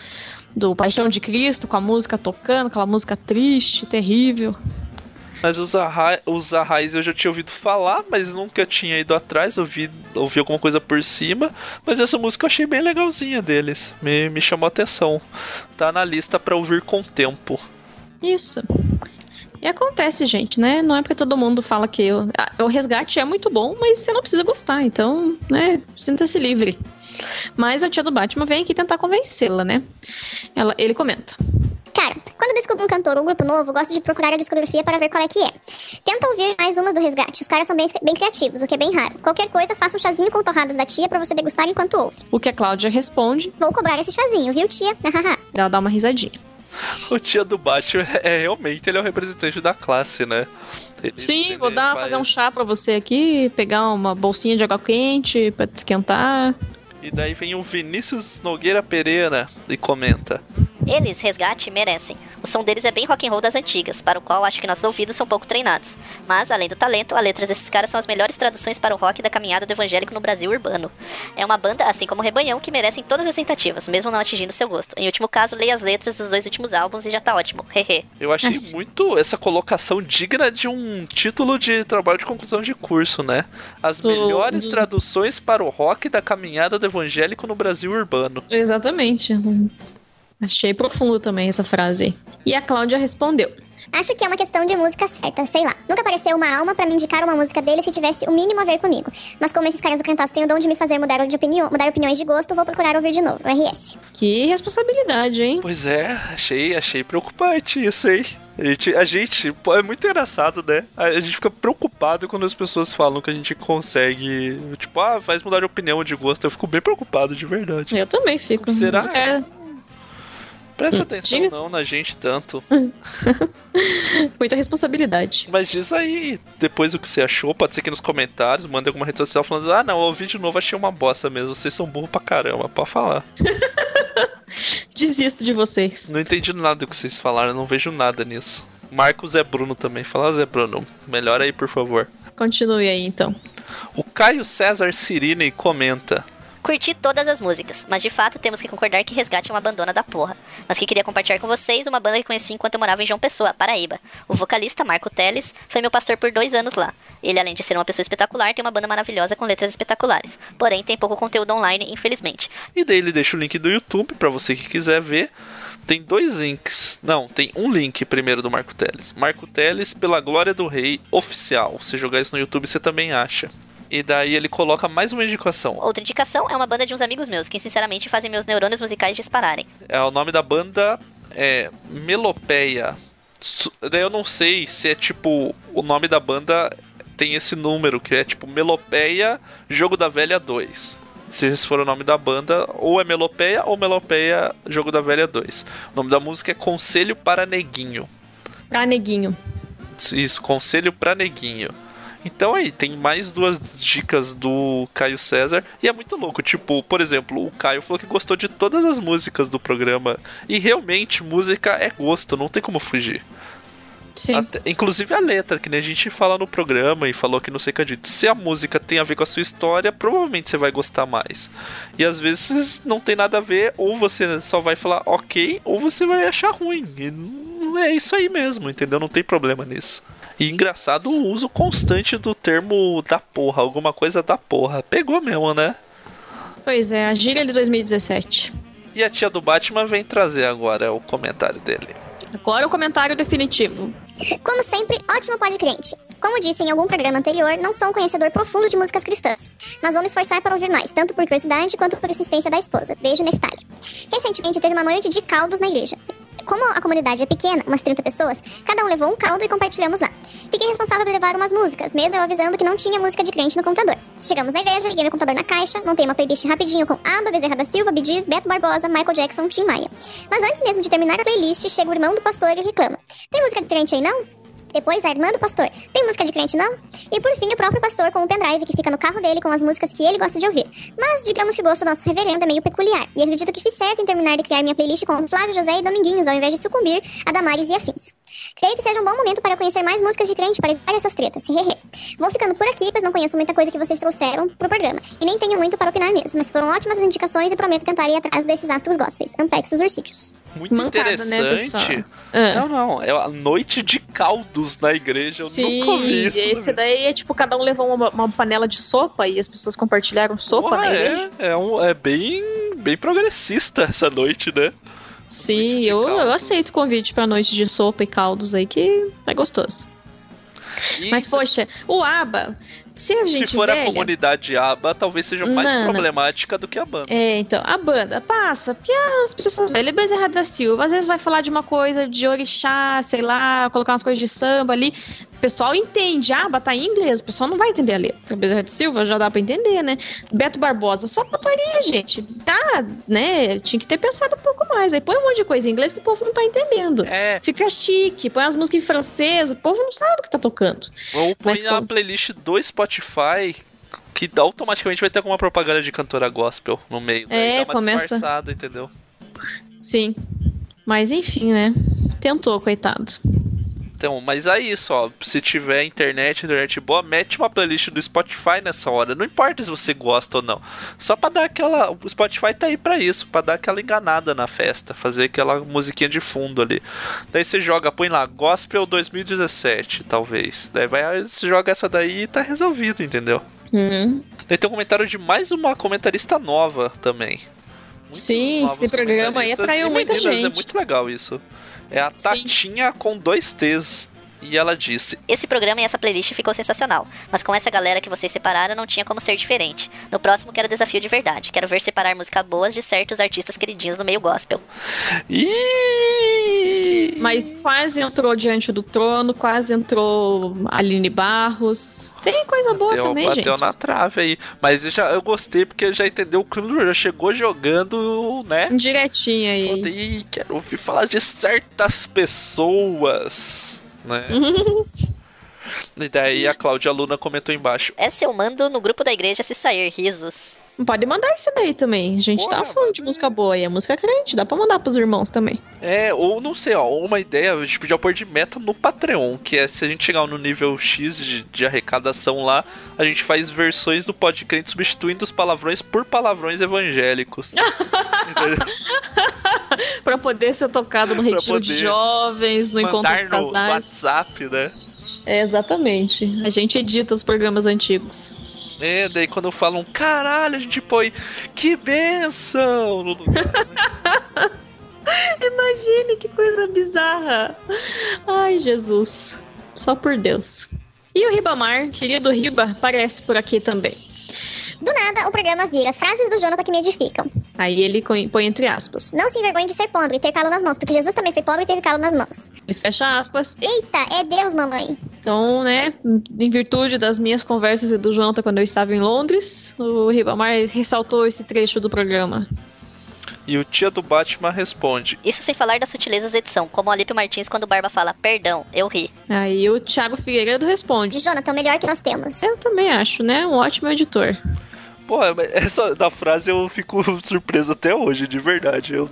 do Paixão de Cristo, com a música tocando, aquela música triste, terrível. Mas os, arra os arrais eu já tinha ouvido falar, mas nunca tinha ido atrás, ouvi, ouvi alguma coisa por cima. Mas essa música eu achei bem legalzinha deles, me, me chamou a atenção. Tá na lista pra ouvir com tempo. Isso. E acontece, gente, né? Não é porque todo mundo fala que o, o resgate é muito bom, mas você não precisa gostar, então, né? Sinta-se livre. Mas a tia do Batman vem aqui tentar convencê-la, né? Ela, ele comenta. Cara, quando descubro um cantor ou um grupo novo, gosto de procurar a discografia para ver qual é que é. Tenta ouvir mais umas do Resgate, os caras são bem, bem criativos, o que é bem raro. Qualquer coisa, faça um chazinho com torradas da tia pra você degustar enquanto ouve. O que a Cláudia responde, Vou cobrar esse chazinho, viu, tia? Ela dá uma risadinha. O tia do Batman é realmente ele é o representante da classe, né? Ele- Sim, ele vou dar, faz- fazer um chá pra você aqui, pegar uma bolsinha de água quente pra te esquentar. E daí vem o Vinícius Nogueira Pereira e comenta. Eles, resgate, merecem. O som deles é bem rock and roll das antigas, para o qual acho que nossos ouvidos são pouco treinados. Mas, além do talento, as letras desses caras são as melhores traduções para o rock da caminhada do evangélico no Brasil urbano. É uma banda, assim como o Rebanhão, que merecem todas as tentativas, mesmo não atingindo seu gosto. Em último caso, leia as letras dos dois últimos álbuns e já tá ótimo. Hehe. Eu achei muito essa colocação digna de um título de trabalho de conclusão de curso, né? As Do- melhores traduções para o rock da caminhada do evangélico no Brasil urbano. Exatamente. Achei profundo também essa frase. aí. E a Cláudia respondeu. Acho que é uma questão de música certa, sei lá. Nunca apareceu uma alma pra me indicar uma música deles que tivesse o mínimo a ver comigo. Mas como esses caras do cantaço têm o dom de me fazer mudar de opinião, mudar opiniões de gosto, vou procurar ouvir de novo. RS. Que responsabilidade, hein? Pois é, achei, achei preocupante isso aí. A gente, a gente, é muito engraçado, né? A, a gente fica preocupado quando as pessoas falam que a gente consegue, tipo, ah, faz mudar de opinião, de gosto. Eu fico bem preocupado, de verdade. Eu também fico. Será? É, presta Hum, atenção diga. não na gente tanto. Muita responsabilidade. Mas diz aí, depois o que você achou, pode ser que nos comentários, mande alguma rede social falando, ah não, eu ouvi de novo, achei uma bosta mesmo, vocês são burros pra caramba, pode falar. Desisto de vocês. Não entendi nada do que vocês falaram, não vejo nada nisso. Marcos Zé Bruno também, fala Zé Bruno, melhor aí por favor. Continue aí, então. O Caio César Cirine comenta. Curti todas as músicas, mas de fato temos que concordar que Resgate é uma bandona da porra. Mas que queria compartilhar com vocês uma banda que conheci enquanto eu morava em João Pessoa, Paraíba. O vocalista Marco Teles foi meu pastor por dois anos lá. Ele, além de ser uma pessoa espetacular, tem uma banda maravilhosa com letras espetaculares. Porém, tem pouco conteúdo online, infelizmente. E daí ele deixa o link do YouTube pra você que quiser ver. Tem dois links. Não, tem um link primeiro do Marco Teles. Marco Teles pela Glória do Rei oficial. Se jogar isso no YouTube, você também acha. E daí ele coloca mais uma indicação. Outra indicação é uma banda de uns amigos meus, que sinceramente fazem meus neurônios musicais dispararem. É, o nome da banda é Melopeia. Daí eu não sei se é tipo. O nome da banda tem esse número, que é tipo Melopeia Jogo da Velha 2. Se esse for o nome da banda, ou é Melopeia ou Melopeia Jogo da Velha 2. O nome da música é Conselho para Neguinho. Pra neguinho. Isso, Conselho para Neguinho. Então aí, tem mais duas dicas do Caio César. E é muito louco. Tipo, por exemplo, o Caio falou que gostou de todas as músicas do programa. E realmente, música é gosto, não tem como fugir. Sim. Até- inclusive a letra, que nem a gente fala no programa e falou que não sei o que dito. Se a música tem a ver com a sua história, provavelmente você vai gostar mais. E às vezes não tem nada a ver, ou você só vai falar ok, ou você vai achar ruim. E não é isso aí mesmo, entendeu? Não tem problema nisso. E engraçado o uso constante do termo da porra, alguma coisa da porra. Pegou mesmo, né? Pois é, a gíria de 2017. E a tia do Batman vem trazer agora o comentário dele. Agora o comentário definitivo. Como sempre, ótimo pod crente. Como disse em algum programa anterior, não sou um conhecedor profundo de músicas cristãs, mas vou me esforçar para ouvir mais, tanto por curiosidade quanto por insistência da esposa. Beijo, Neftali. Recentemente teve uma noite de caldos na igreja. Como a comunidade é pequena, umas 30 pessoas, cada um levou um caldo e compartilhamos lá. Fiquei responsável por levar umas músicas, mesmo eu avisando que não tinha música de crente no computador. Chegamos na igreja, liguei meu computador na caixa, montei uma playlist rapidinho com Aba, Bezerra da Silva, Gees, Beto Barbosa, Michael Jackson, Tim Maia. Mas antes mesmo de terminar a playlist, chega o irmão do pastor e reclama. Tem música de crente aí não? Depois a irmã do pastor. Tem música de crente, não? E por fim, o próprio pastor com o pendrive que fica no carro dele com as músicas que ele gosta de ouvir. Mas digamos que o gosto do nosso reverendo é meio peculiar. E acredito que fiz certo em terminar de criar minha playlist com Flávio José e Dominguinhos, ao invés de sucumbir a Damares e afins. Creio que seja um bom momento para conhecer mais músicas de crente para evitar essas tretas. Hehe. Vou ficando por aqui, pois não conheço muita coisa que vocês trouxeram pro programa. E nem tenho muito para opinar mesmo, mas foram ótimas as indicações e prometo tentar ir atrás desses astros gospels. Ampex os ursídeos. Muito Mancada, né, interessante. Ah. Não, não, é a noite de caldos na igreja. Eu Sim, nunca ouvi isso. esse daí é tipo, cada um levou uma, uma panela de sopa e as pessoas compartilharam sopa Porra, na igreja. é, é, um, é bem, bem progressista essa noite, né? Sim, eu, eu aceito o convite pra noite de sopa e caldos aí, que é gostoso. E Mas, poxa, o ABBA, se a gente se for a velha... comunidade ABA, talvez seja mais Não, não. problemática do que a banda. É, então, a banda passa, porque as pessoas velhas, Bezerra da Silva, às vezes vai falar de uma coisa de orixá, sei lá, colocar umas coisas de samba ali. O pessoal entende, ah, tá em inglês, o pessoal não vai entender a letra. Bezerra da Silva já dá pra entender, né? Beto Barbosa, só putaria, gente. Dá, né? Tinha que ter pensado um pouco mais. Aí põe um monte de coisa em inglês que o povo não tá entendendo. É, Fica chique, põe as músicas em francês, o povo não sabe o que tá tocando. ou põe Mas na como- playlist do Spotify que automaticamente vai ter alguma propaganda de cantora gospel no meio. daí É, começa- entendeu? Sim. Mas enfim, né? Tentou, coitado. Então, mas é isso, ó. Se tiver internet, internet boa, mete uma playlist do Spotify nessa hora. Não importa se você gosta ou não. Só pra dar aquela. O Spotify tá aí pra isso, pra dar aquela enganada na festa. Fazer aquela musiquinha de fundo ali. Daí você joga, põe lá, Gospel 2017, talvez. Daí vai, você joga essa daí e tá resolvido, entendeu? Uhum. Daí tem um comentário de mais uma comentarista nova também. Sim, esse programa aí atraiu muita É gente. muito legal isso. É a Sim. Tatinha com dois T's. E ela disse: Esse programa e essa playlist ficou sensacional, mas com essa galera que vocês separaram não tinha como ser diferente. No próximo quero desafio de verdade. Quero ver separar músicas boas de certos artistas queridinhos no meio gospel. Ih! Mas quase entrou Diante do Trono, quase entrou Aline Barros. Tem coisa boa bateu, também, bateu gente. na trave aí. Mas eu, já, eu gostei porque já entendeu o clima, já chegou jogando, né? Direitinho aí. Ih, quero ouvir falar de certas pessoas, né? e daí a Cláudia Luna comentou embaixo. Essa eu mando no grupo da igreja se sair, risos. Pode mandar esse daí também. A gente Porra, tá falando de música boa e é música crente. Dá pra mandar pros irmãos também. É, ou não sei, ó, uma ideia, a gente podia pôr de meta no Patreon, que é se a gente chegar no nível X de, de arrecadação lá, a gente faz versões do Podcrente substituindo os palavrões por palavrões evangélicos. Pra poder ser tocado no retiro de jovens, no encontro dos no casais. WhatsApp, né? É, exatamente. A gente edita os programas antigos. É, daí quando falam, caralho, a gente põe que benção no lugar. né? Imagine que coisa bizarra. Ai, Jesus. Só por Deus. E o Ribamar, querido Riba, aparece por aqui também. Do nada, o programa vira frases do Jonathan que me edificam. Aí ele põe entre aspas. Não se envergonhe de ser pobre e ter calo nas mãos, porque Jesus também foi pobre e teve calo nas mãos. Ele fecha aspas. Eita, é Deus, mamãe. Então, né, em virtude das minhas conversas e do Jonathan quando eu estava em Londres, o Ribamar ressaltou esse trecho do programa. E o tia do Batman responde: Isso sem falar das sutilezas da edição, como o Alípio Martins quando o Barba fala, perdão, eu ri. Aí o Thiago Figueiredo responde. De Jonathan, o melhor que nós temos. Eu também acho, né? Um ótimo editor. Pô, mas essa da frase eu fico surpreso até hoje, de verdade. Eu,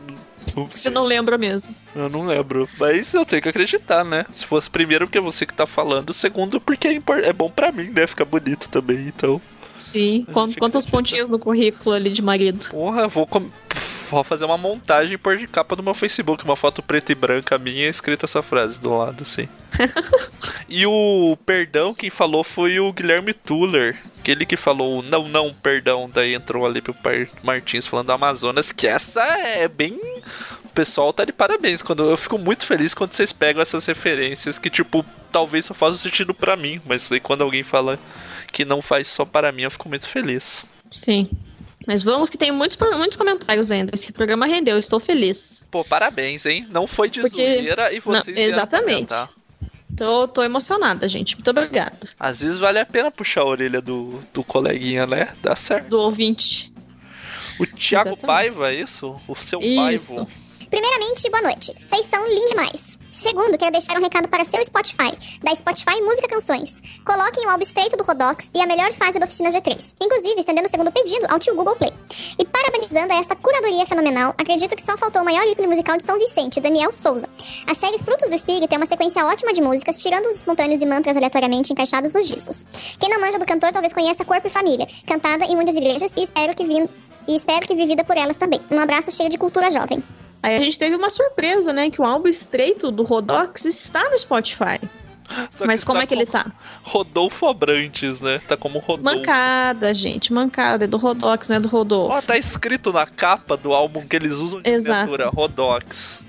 não- Você não lembra mesmo. eu não lembro. Mas eu tenho que acreditar, né? Se fosse primeiro porque é você que tá falando, segundo porque é, é bom pra mim, né? Fica bonito também, então. Sim. A Quant- gente Quantos acredita. pontinhos no currículo ali de marido? Porra, eu vou, com- vou fazer uma montagem pôr de capa no meu Facebook, uma foto preta e branca minha escrita essa frase do lado, assim. e o perdão, quem falou foi o Guilherme Tuller. Aquele que falou não, não, perdão. Daí entrou ali pro Par- Martins falando do Amazonas, que essa é bem. O pessoal tá de parabéns. Quando eu fico muito feliz quando vocês pegam essas referências que, tipo, talvez só façam sentido pra mim. Mas aí quando alguém fala que não faz só para mim, eu fico muito feliz. Sim. Mas vamos que tem muitos, muitos comentários ainda. Esse programa rendeu, estou feliz. Pô, parabéns, hein? Não foi de Porque- zoeira e vocês Não, exatamente. comentar. Tô, tô emocionada, gente. Muito obrigada. Às vezes vale a pena puxar a orelha do, do coleguinha, né? Dá certo. Do ouvinte. O Thiago Exatamente. Paiva, é isso? O seu Isso. Paivo. Primeiramente, boa noite. Vocês são lindos demais. Segundo, quero deixar um recado para seu Spotify, da Spotify Música Canções. Coloquem o álbum estreito do Rodox e a melhor fase da Oficina G3. Inclusive, estendendo o segundo pedido ao tio Google Play. E parabenizando a esta curadoria fenomenal, acredito que só faltou o maior ícone musical de São Vicente, Daniel Souza. A série Frutos do Espírito é uma sequência ótima de músicas, tirando os espontâneos e mantras aleatoriamente encaixados nos discos. Quem não manja do cantor talvez conheça Corpo e Família, cantada em muitas igrejas e espero que E espero que vivida por elas também. Um abraço cheio de cultura jovem. Aí a gente teve uma surpresa, né? Que o álbum estreito do Rodox está no Spotify. Só Mas como tá é que ele como tá? Rodolfo Abrantes, né? Tá como Rodolfo. Mancada, gente. Mancada. É do Rodox, não é do Rodolfo. Ó, tá escrito na capa do álbum que eles usam de Exato. miniatura, Rodox.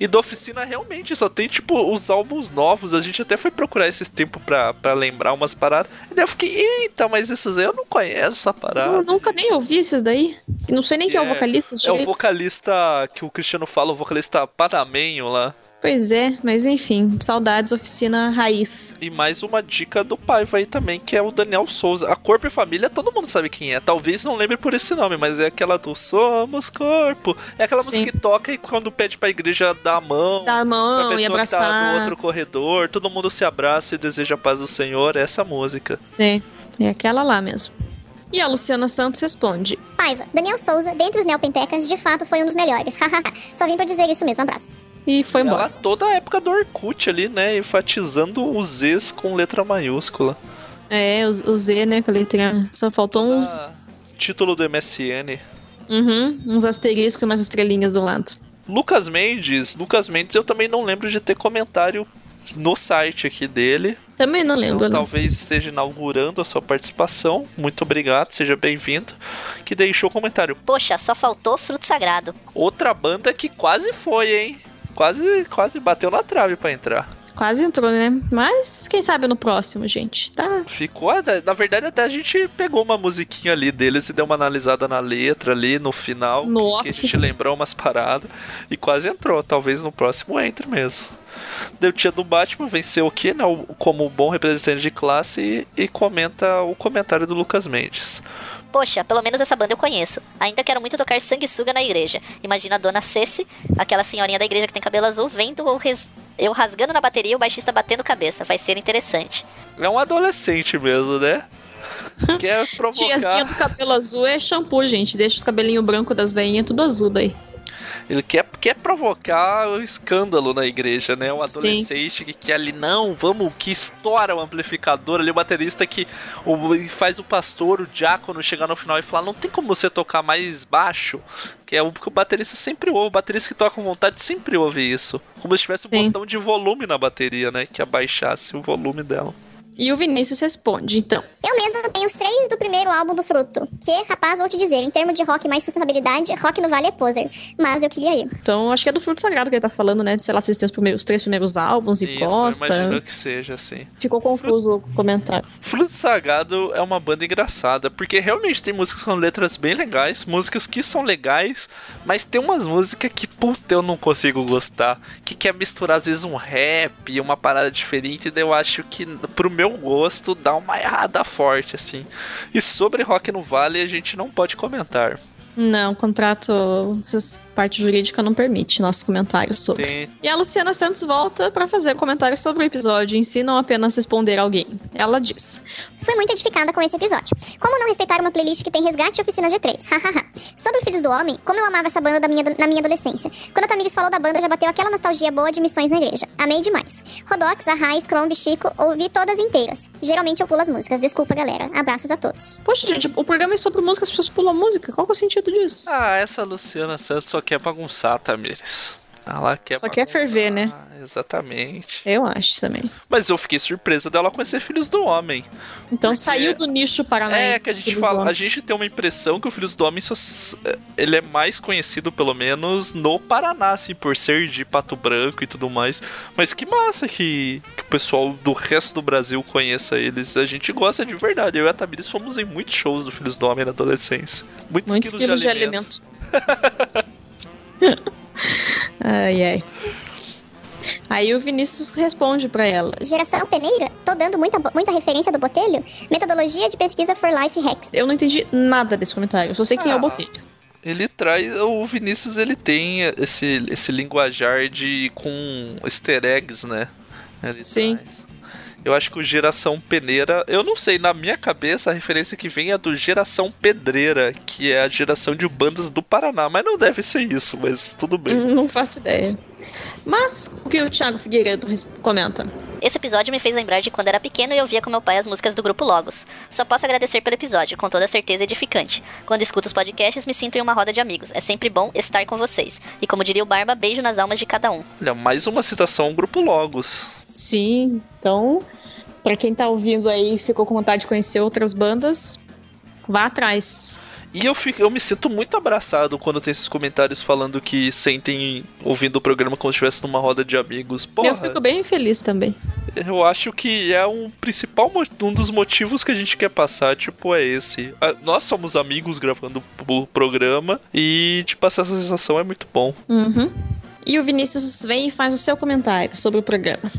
E da oficina realmente só tem, tipo, os álbuns novos. A gente até foi procurar esse tempo pra, pra lembrar umas paradas. E daí eu fiquei, eita, mas esses aí eu não conheço essa Eu parada. nunca nem ouvi esses daí. Não sei nem quem é o É, vocalista É o vocalista que o Cristiano fala, o vocalista panamenho lá. Pois é, mas enfim. Saudades, oficina raiz. E mais uma dica do Paiva aí também, que é o Daniel Souza. A Corpo e Família, todo mundo sabe quem é. Talvez não lembre por esse nome, mas é aquela do Somos Corpo. É aquela Sim. música que toca e quando pede pra igreja dar a mão. Dar a Pra mão pessoa e que tá abraçar. no outro corredor, todo mundo se abraça e deseja a paz do Senhor, é essa música. Sim, é aquela lá mesmo. E a Luciana Santos responde: Paiva, Daniel Souza, dentre os neopentecas, de fato foi um dos melhores. Hahaha. Só vim pra dizer isso mesmo. Abraço. e foi embora. Ela toda a época do Orkut ali, né? Enfatizando os Zs com letra maiúscula. É, o, o Z, né, com a letrinha. Só faltou uns. Título do MSN. Uhum, uns asteriscos e umas estrelinhas do lado. Lucas Mendes. Lucas Mendes eu também não lembro de ter comentário no site aqui dele. Também não lembro, Então, não. talvez esteja inaugurando a sua participação. Muito obrigado, seja bem-vindo. Que deixou comentário. Poxa, só faltou fruto sagrado. Outra banda que quase foi, hein? Quase, quase bateu na trave pra entrar. Quase entrou, né? Mas quem sabe no próximo, gente. Tá. Ficou, na verdade, até a gente pegou uma musiquinha ali deles e deu uma analisada na letra ali no final. Nossa. Que a gente lembrou umas paradas e quase entrou. Talvez no próximo entre mesmo. Deu tia do Batman, venceu o quê, né? Como bom representante de classe e, e comenta o comentário do Lucas Mendes. Poxa, pelo menos essa banda eu conheço. Ainda quero muito tocar sanguessuga na igreja. Imagina a dona Ceci, aquela senhorinha da igreja que tem cabelo azul, vendo o res... eu rasgando na bateria e o baixista batendo cabeça. Vai ser interessante. É um adolescente mesmo, né? Quer provocar. Tiazinha do cabelo azul é shampoo, gente. Deixa os cabelinhos brancos das veinhas tudo azul daí. Ele quer, quer provocar o escândalo na igreja, né? Um adolescente Sim. que quer ali, não, vamos, que estoura o amplificador ali, o baterista que o, faz o pastor, o diácono chegar no final e falar, não tem como você tocar mais baixo, que é o que o baterista sempre ouve, o baterista que toca com vontade sempre ouve isso. Como se tivesse Sim. um botão de volume na bateria, né? Que abaixasse o volume dela. E o Vinícius responde, então. Eu mesmo tenho os três do primeiro álbum do Fruto. Que, rapaz, vou te dizer, em termos de rock mais sustentabilidade, rock no Vale é poser. Mas eu queria ir. Então, acho que é do Fruto Sagrado que ele tá falando, né? De, sei lá, se tem os, primeiros, os três primeiros álbuns e Isso, posta. Imagino que seja, assim. Ficou confuso Fruto... o comentário. Fruto Sagrado é uma banda engraçada, porque realmente tem músicas com letras bem legais, músicas que são legais, mas tem umas músicas que, puta, eu não consigo gostar. Que quer misturar, às vezes, um rap, uma parada diferente, e daí eu acho que, pro meu meu gosto, dá uma errada forte, assim. E sobre Rock no Vale, a gente não pode comentar. Não, contrato, parte jurídica não permite nossos comentários sobre. Sim. E a Luciana Santos volta para fazer comentários sobre o episódio em si, não apenas responder alguém. Ela diz: Fui muito edificada com esse episódio. Como não respeitar uma playlist que tem resgate e oficina G3? Hahaha. sobre Filhos do Homem, como eu amava essa banda da minha, na minha adolescência. Quando a Tamires falou da banda, já bateu aquela nostalgia boa de missões na igreja. Amei demais. Rodox, Arraiz, Crombie, Chico, ouvi todas inteiras. Geralmente eu pulo as músicas. Desculpa, galera. Abraços a todos. Poxa, gente, o programa é sobre música, as pessoas pulam música. Qual é o sentido disso? Ah, essa Luciana Santos só quer bagunçar, Tamires. Ela quer Só quer ferver, né? Exatamente. Eu acho também. Mas eu fiquei surpresa dela conhecer Filhos do Homem. Então porque... saiu do nicho paranaense. É, que a gente fala, a gente tem uma impressão que o Filhos do Homem só, ele é mais conhecido, pelo menos, no Paraná, assim, por ser de Pato Branco e tudo mais. Mas que massa que, que o pessoal do resto do Brasil conheça eles. A gente gosta de verdade. Eu e a Tamiris fomos em muitos shows do Filhos do Homem na adolescência. Muitos, muitos quilos, quilos de, alimento. De alimento. ai, ai. Aí o Vinícius responde para ela. Geração Peneira? Tô dando muita, muita referência do Botelho? Metodologia de pesquisa for life hacks. Eu não entendi nada desse comentário. Eu só sei quem ah, é o ah, Botelho. Ele traz. O Vinícius ele tem esse, esse linguajar de. com easter eggs, né? Ele Sim. Traz. Eu acho que o Geração Peneira, eu não sei, na minha cabeça a referência que vem é do Geração Pedreira, que é a geração de bandas do Paraná, mas não deve ser isso, mas tudo bem. Não faço ideia. Mas o que o Thiago Figueiredo comenta? Esse episódio me fez lembrar de quando era pequeno e ouvia com meu pai as músicas do grupo Logos. Só posso agradecer pelo episódio, com toda certeza edificante. Quando escuto os podcasts, me sinto em uma roda de amigos. É sempre bom estar com vocês. E como diria o Barba, beijo nas almas de cada um. Olha, mais uma citação ao grupo Logos. Sim, então, para quem tá ouvindo aí e ficou com vontade de conhecer outras bandas, vá atrás. E eu, fico, eu me sinto muito abraçado quando tem esses comentários falando que sentem ouvindo o programa como se estivesse numa roda de amigos. Porra, eu fico bem feliz também. Eu acho que é um principal um dos motivos que a gente quer passar, tipo, é esse. Ah, nós somos amigos gravando o programa e de passar essa sensação é muito bom. Uhum. E o Vinícius vem e faz o seu comentário sobre o programa.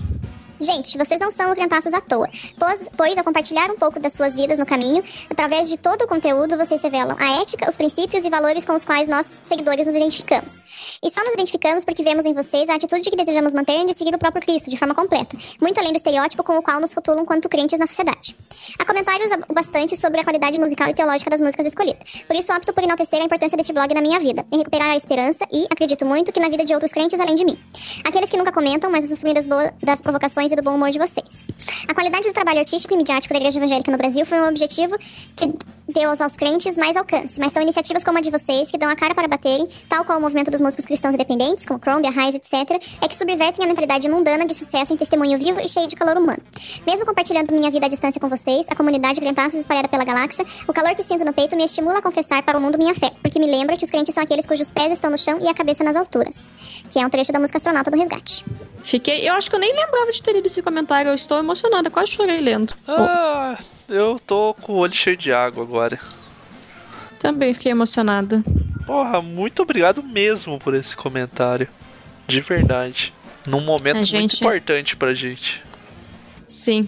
Gente, vocês não são crentaços à toa, pois, pois ao compartilhar um pouco das suas vidas no caminho, através de todo o conteúdo, vocês revelam a ética, os princípios e valores com os quais nós, seguidores, nos identificamos. E só nos identificamos porque vemos em vocês a atitude que desejamos manter de seguir o próprio Cristo de forma completa, muito além do estereótipo com o qual nos rotulam quanto crentes na sociedade. Há comentários bastante sobre a qualidade musical e teológica das músicas escolhidas, por isso opto por enaltecer a importância deste blog na minha vida, em recuperar a esperança e, acredito muito, que na vida de outros crentes além de mim. Aqueles que nunca comentam, mas usufruem das, boas, das provocações do bom humor de vocês. A qualidade do trabalho artístico e midiático da Igreja Evangélica no Brasil foi um objetivo que deu aos crentes mais alcance, mas são iniciativas como a de vocês que dão a cara para baterem, tal qual o movimento dos músicos cristãos independentes, como Crombie, Rise, etc., é que subvertem a mentalidade mundana de sucesso em testemunho vivo e cheio de calor humano. Mesmo compartilhando minha vida à distância com vocês, a comunidade Crentaços espalhada pela galáxia, o calor que sinto no peito me estimula a confessar para o mundo minha fé, porque me lembra que os crentes são aqueles cujos pés estão no chão e a cabeça nas alturas, que é um trecho da música Astronauta do Resgate. Fiquei. Eu acho que eu nem lembrava de ter lido esse comentário. Eu estou emocionada, quase chorei lendo. Ah, oh. eu tô com o olho cheio de água agora. Também fiquei emocionada. Porra, muito obrigado mesmo por esse comentário. De verdade. Num momento A muito gente- importante pra gente. Sim.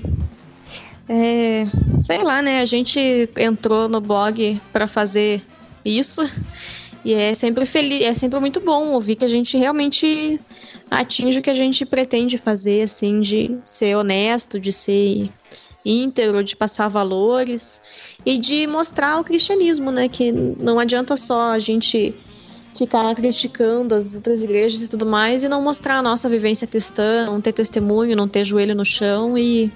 É, sei lá, né? A gente entrou no blog pra fazer isso e é sempre feliz, é sempre muito bom ouvir que a gente realmente atinge o que a gente pretende fazer, assim, de ser honesto, de ser íntegro, de passar valores e de mostrar o cristianismo, né? Que não adianta só a gente ficar criticando as outras igrejas e tudo mais e não mostrar a nossa vivência cristã, não ter testemunho, não ter joelho no chão e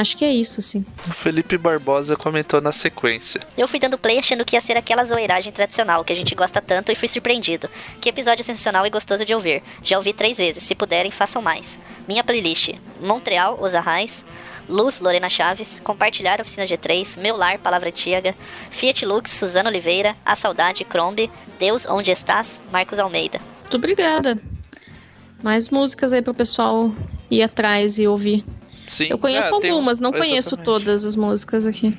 acho que é isso, assim. O Felipe Barbosa comentou na sequência. Eu fui dando play achando que ia ser aquela zoeiragem tradicional que a gente gosta tanto e fui surpreendido. Que episódio sensacional e gostoso de ouvir. Já ouvi três vezes, se puderem, façam mais. Minha playlist: Montreal, Os Arrais, Luz, Lorena Chaves, Compartilhar Oficina G3, Meu Lar, Palavra Tiaga, Fiat Lux, Suzana Oliveira, A Saudade, Crombe, Deus, Onde Estás, Marcos Almeida. Muito obrigada. Mais músicas aí pro pessoal ir atrás e ouvir. Sim, Eu conheço é, um- algumas, não conheço exatamente. todas as músicas aqui.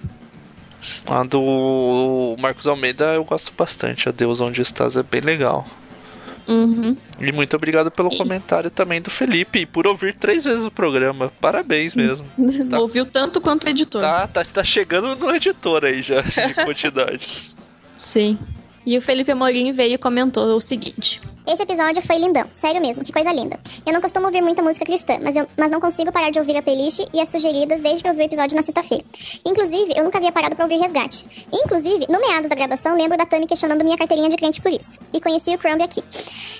A do Marcos Almeida eu gosto bastante. A Deus Onde Estás é bem legal. Uhum. E muito obrigado pelo E- comentário também do Felipe e por ouvir três vezes o programa. Parabéns mesmo. Tá. Ouviu tanto quanto o editor. Tá, tá, tá chegando no editor aí já, de quantidade. Sim. E o Felipe Amorim veio e comentou o seguinte: Esse episódio foi lindão, sério mesmo, que coisa linda. Eu não costumo ouvir muita música cristã, mas, eu, mas não consigo parar de ouvir a playlist e as sugeridas desde que eu vi o episódio na sexta-feira. Inclusive, eu nunca havia parado pra ouvir Resgate. Inclusive, no meados da graduação, lembro da Tami questionando minha carteirinha de crente por isso. E conheci o Crumb aqui.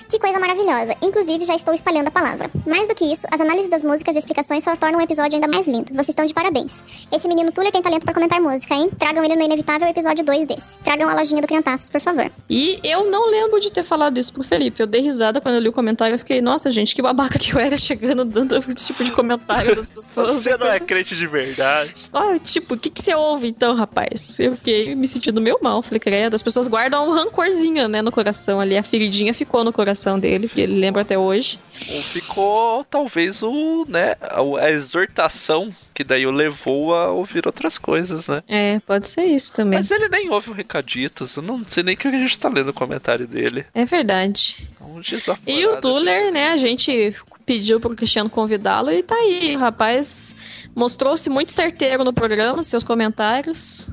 Que coisa maravilhosa. Inclusive, já estou espalhando a palavra. Mais do que isso, as análises das músicas e explicações só tornam o episódio ainda mais lindo. Vocês estão de parabéns. Esse menino Tuller tem talento pra comentar música, hein? Tragam ele no inevitável episódio 2 desse. Tragam a lojinha do Crentaços, por favor. E eu não lembro de ter falado isso pro Felipe. Eu dei risada quando eu li o comentário. Eu fiquei, nossa, gente, que babaca que eu era chegando dando esse tipo de comentário das pessoas. Você não é crente de verdade. Ah, tipo, o que, que você ouve então, rapaz? Eu fiquei me sentindo meio mal. Falei, credo, as pessoas guardam um rancorzinho, né, no coração ali. A feridinha ficou no coração dele, porque ele lembra até hoje. Ou ficou talvez o, né, a exortação que daí o levou a ouvir outras coisas, né? É, pode ser isso também. Mas ele nem ouve o recaditos, eu não sei nem o que a gente tá lendo o comentário dele. É verdade. É um E o assim. Tuller, né, a gente pediu pro Cristiano convidá-lo e tá aí. O rapaz mostrou-se muito certeiro no programa, seus comentários.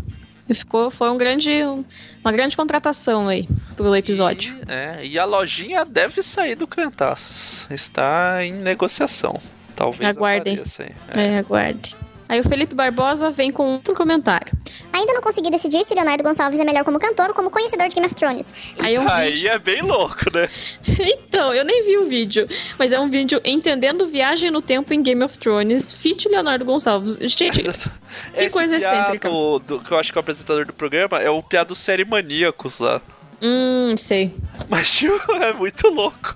E ficou, foi um grande, uma grande contratação aí pro episódio. E, é, e a lojinha deve sair do Crentaços. Está em negociação. Talvez Aguardem. É. É, aguarde. Aí o Felipe Barbosa vem com outro comentário. Ainda não consegui decidir se Leonardo Gonçalves é melhor como cantor ou como conhecedor de Game of Thrones. Aí é um Aí vídeo. é bem louco, né? Então, eu nem vi o vídeo, mas é um vídeo entendendo viagem no tempo em Game of Thrones, fit Leonardo Gonçalves. Gente, Esse coisa excêntrica. Do, do- que eu acho que é o apresentador do programa é o piado série Maníacos lá. hum, sei. Mas, tipo, é muito louco.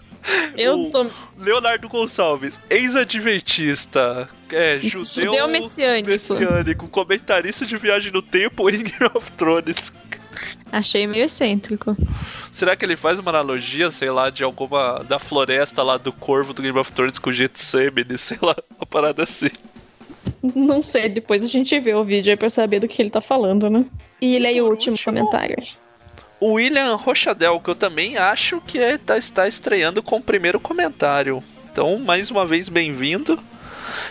Eu tô. Leonardo Gonçalves, ex-adventista, é, judeu, Judeu messiânico. messiânico, comentarista de viagem no tempo em Game of Thrones. Achei meio excêntrico. Será que ele faz uma analogia, sei lá, de alguma. da floresta lá do corvo do Game of Thrones com o Getsemane, sei lá, uma parada assim. Não sei, depois a gente vê o vídeo aí pra saber do que ele tá falando, né? E ele aí o último último- comentário. O William Rochadel, que eu também acho que é, tá, está estreando com o primeiro comentário. Então, mais uma vez, bem-vindo.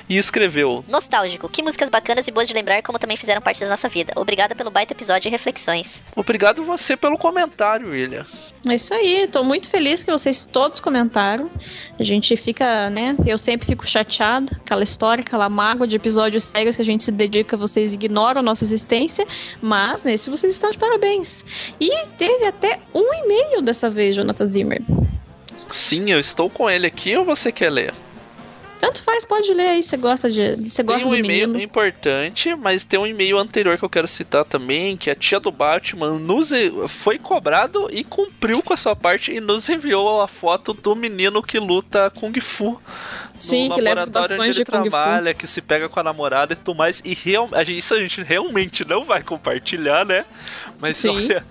E escreveu: Nostálgico, que músicas bacanas e boas de lembrar, como também fizeram parte da nossa vida. Obrigada pelo baita episódio e reflexões. Obrigado você pelo comentário, William. É isso aí, tô muito feliz que vocês todos comentaram. A gente fica, né? Eu sempre fico chateada, aquela história, aquela mágoa de episódios sérios que a gente se dedica, vocês ignoram a nossa existência, mas nesse vocês estão de parabéns. E teve até um e-mail dessa vez, Jonathan Zimmer. Sim, eu estou com ele aqui ou você quer ler? Tanto faz, pode ler aí, você gosta de. Você Tem gosta um do e-mail menino. importante, mas tem um e-mail anterior que eu quero citar também, que a tia do Batman nos foi cobrado e cumpriu com a sua parte e nos enviou a foto do menino que luta Kung Fu. Sim, no que leva os laboratório bastões onde de Kung Fu. trabalha, que se pega com a namorada e tudo mais. E real, a gente, isso a gente realmente não vai compartilhar, né? Mas Sim. olha,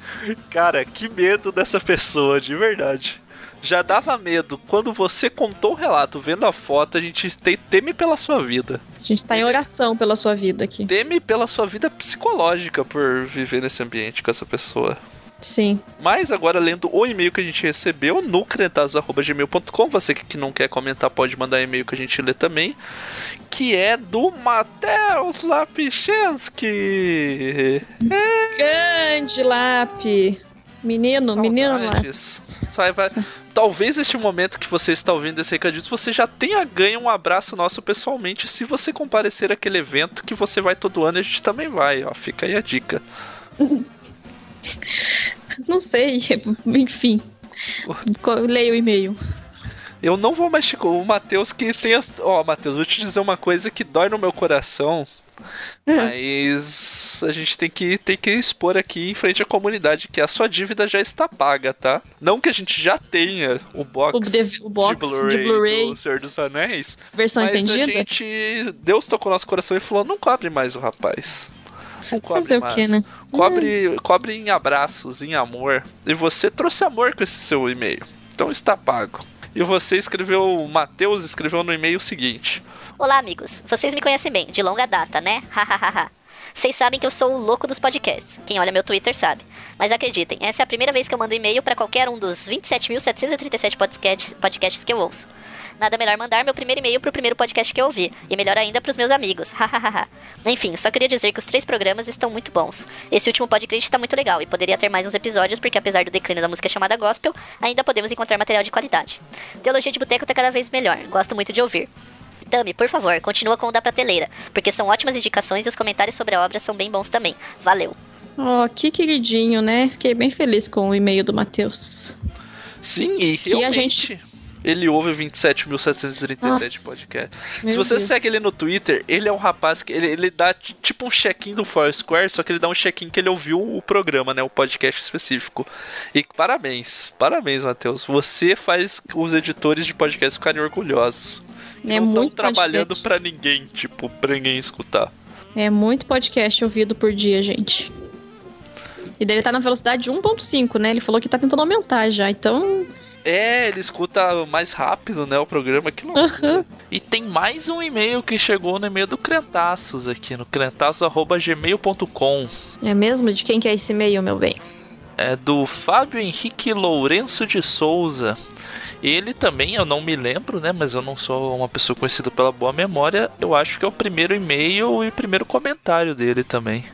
cara, que medo dessa pessoa, de verdade. Já dava medo. Quando você contou o relato, vendo a foto, a gente te- teme pela sua vida. A gente tá em oração pela sua vida aqui. Teme pela sua vida psicológica por viver nesse ambiente com essa pessoa. Sim. Mas agora lendo o e-mail que a gente recebeu no crentados.gmail.com, você que não quer comentar pode mandar e-mail que a gente lê também, que é do Matheus Lapichensky. Grande Lap. Menino, menino Lap. Vai, vai. Talvez este momento que você está ouvindo esse recadinho, você já tenha ganho um abraço nosso pessoalmente se você comparecer àquele evento que você vai todo ano e a gente também vai, ó. Fica aí a dica. Não sei, enfim. Leia o e-mail. Eu não vou mais com o Matheus que tem as... Ó, Matheus, vou te dizer uma coisa que dói no meu coração. Mas a gente tem que, tem que expor aqui em frente à comunidade que a sua dívida já está paga, tá? Não que a gente já tenha o box, O, dev- o box de Blu-ray, do Senhor dos Anéis. versão mas estendida. a gente. Deus tocou nosso coração e falou: não cobre mais o rapaz. Não cobre Fazer o mais. quê, né? Cobre, cobre em abraços, em amor. E você trouxe amor com esse seu e-mail. Então está pago. E você escreveu, o Matheus escreveu no e-mail o seguinte: Olá, amigos. Vocês me conhecem bem, de longa data, né? Hahaha. Vocês sabem que eu sou o louco dos podcasts. Quem olha meu Twitter sabe. Mas acreditem, essa é a primeira vez que eu mando e-mail para qualquer um dos 27.737 podcasts, podcasts que eu ouço. Nada melhor mandar meu primeiro e-mail pro primeiro podcast que eu ouvi. E melhor ainda pros meus amigos. Hahaha. Enfim, só queria dizer que os três programas estão muito bons. Esse último podcast está muito legal e poderia ter mais uns episódios, porque apesar do declínio da música chamada gospel, ainda podemos encontrar material de qualidade. Teologia de Boteco tá cada vez melhor. Gosto muito de ouvir. Tami, por favor, continua com o da prateleira, porque são ótimas indicações e os comentários sobre a obra são bem bons também. Valeu. Ó, que queridinho, né? Fiquei bem feliz com o e-mail do Matheus. Sim, e Que a gente- ele ouve 27.737 Nossa, podcasts. meu Se você Deus. segue ele no Twitter, ele é um rapaz que ele, ele dá tipo um check-in do Foursquare, só que ele dá um check-in que ele ouviu o programa, né, o podcast específico. E parabéns, parabéns, Matheus. Você faz os editores de podcast ficarem orgulhosos. É não tão muito trabalhando pra ninguém, tipo, pra ninguém escutar. É muito podcast ouvido por dia, gente. E dele tá na velocidade 1.5, né? Ele falou que tá tentando aumentar já, então. É, ele escuta mais rápido, né, o programa, que loucura. Aham. E tem mais um e-mail que chegou no e-mail do Crentaços aqui, no crentaços.gmail.com. É mesmo? De quem que é esse e-mail, meu bem? É do Fábio Henrique Lourenço de Souza. Ele também, eu não me lembro, né? Mas eu não sou uma pessoa conhecida pela boa memória. Eu acho que é o primeiro e-mail e o primeiro comentário dele também.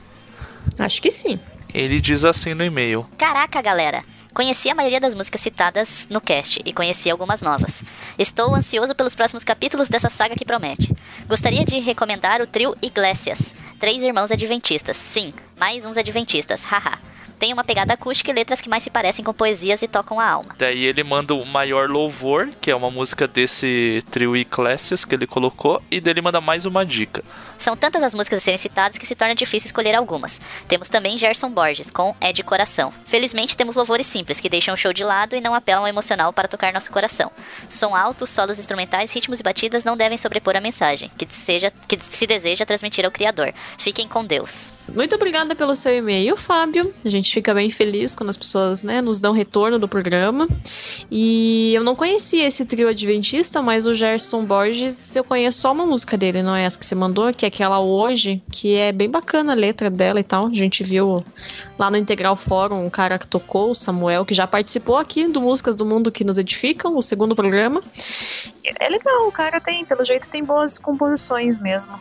Acho que sim. Ele diz assim no e-mail: Caraca, galera! Conheci a maioria das músicas citadas no cast e conheci algumas novas. Estou ansioso pelos próximos capítulos dessa saga que promete. Gostaria de recomendar o trio Iglesias, três irmãos adventistas. Sim, mais uns adventistas, haha. Tem uma pegada acústica e letras que mais se parecem com poesias e tocam a alma. Daí ele manda o Maior Louvor, que é uma música desse trio Ecclesias que ele colocou, e dele manda mais uma dica. São tantas as músicas a serem citadas que se torna difícil escolher algumas. Temos também Gerson Borges, com É de Coração. Felizmente temos louvores simples, que deixam o show de lado e não apelam ao emocional para tocar nosso coração. Som alto, solos instrumentais, ritmos e batidas não devem sobrepor a mensagem, que, seja, que se deseja transmitir ao Criador. Fiquem com Deus. Muito obrigada pelo seu e-mail, Fábio. A gente fica bem feliz quando as pessoas né, nos dão retorno do programa. E eu não conhecia esse trio adventista, mas o Gerson Borges, eu conheço só uma música dele, não é essa que você mandou, que é aquela hoje, que é bem bacana a letra dela e tal. A gente viu lá no Integral Fórum um cara que tocou, o Samuel, que já participou aqui do Músicas do Mundo que nos edificam, o segundo programa. É legal, o cara tem, pelo jeito, tem boas composições mesmo.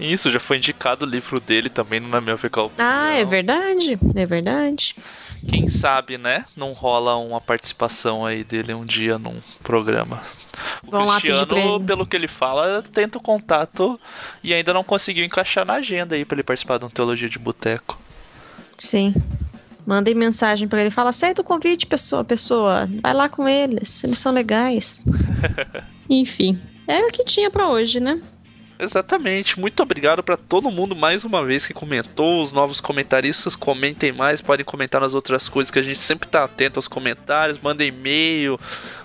Isso, já foi indicado o livro dele também no Na Minha Fecal. Ah, é verdade, é verdade. Quem sabe, né? Não rola uma participação aí dele um dia num programa. O Vão Cristiano, pelo que ele fala, tenta o contato e ainda não conseguiu encaixar na agenda aí pra ele participar de um Teologia de Boteco. Sim. Mandem mensagem pra ele. Fala, aceita o convite, pessoa, pessoa. Vai lá com eles. Eles são legais. Enfim. É o que tinha pra hoje, né? Exatamente. Muito obrigado pra todo mundo mais uma vez que comentou. Os novos comentaristas comentem mais, podem comentar nas outras coisas que a gente sempre tá atento aos comentários, manda e-mail,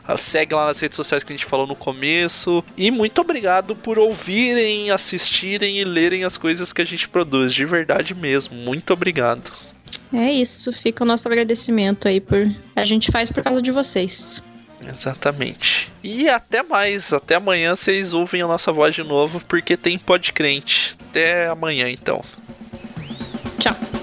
ah, segue lá nas redes sociais que a gente falou no começo. E muito obrigado por ouvirem, assistirem e lerem as coisas que a gente produz, de verdade mesmo. Muito obrigado. É isso. Fica o nosso agradecimento aí por. A gente faz por causa de vocês. Exatamente. E até mais. Até amanhã vocês ouvem a nossa voz de novo, porque tem podcrente. Até amanhã então. Tchau.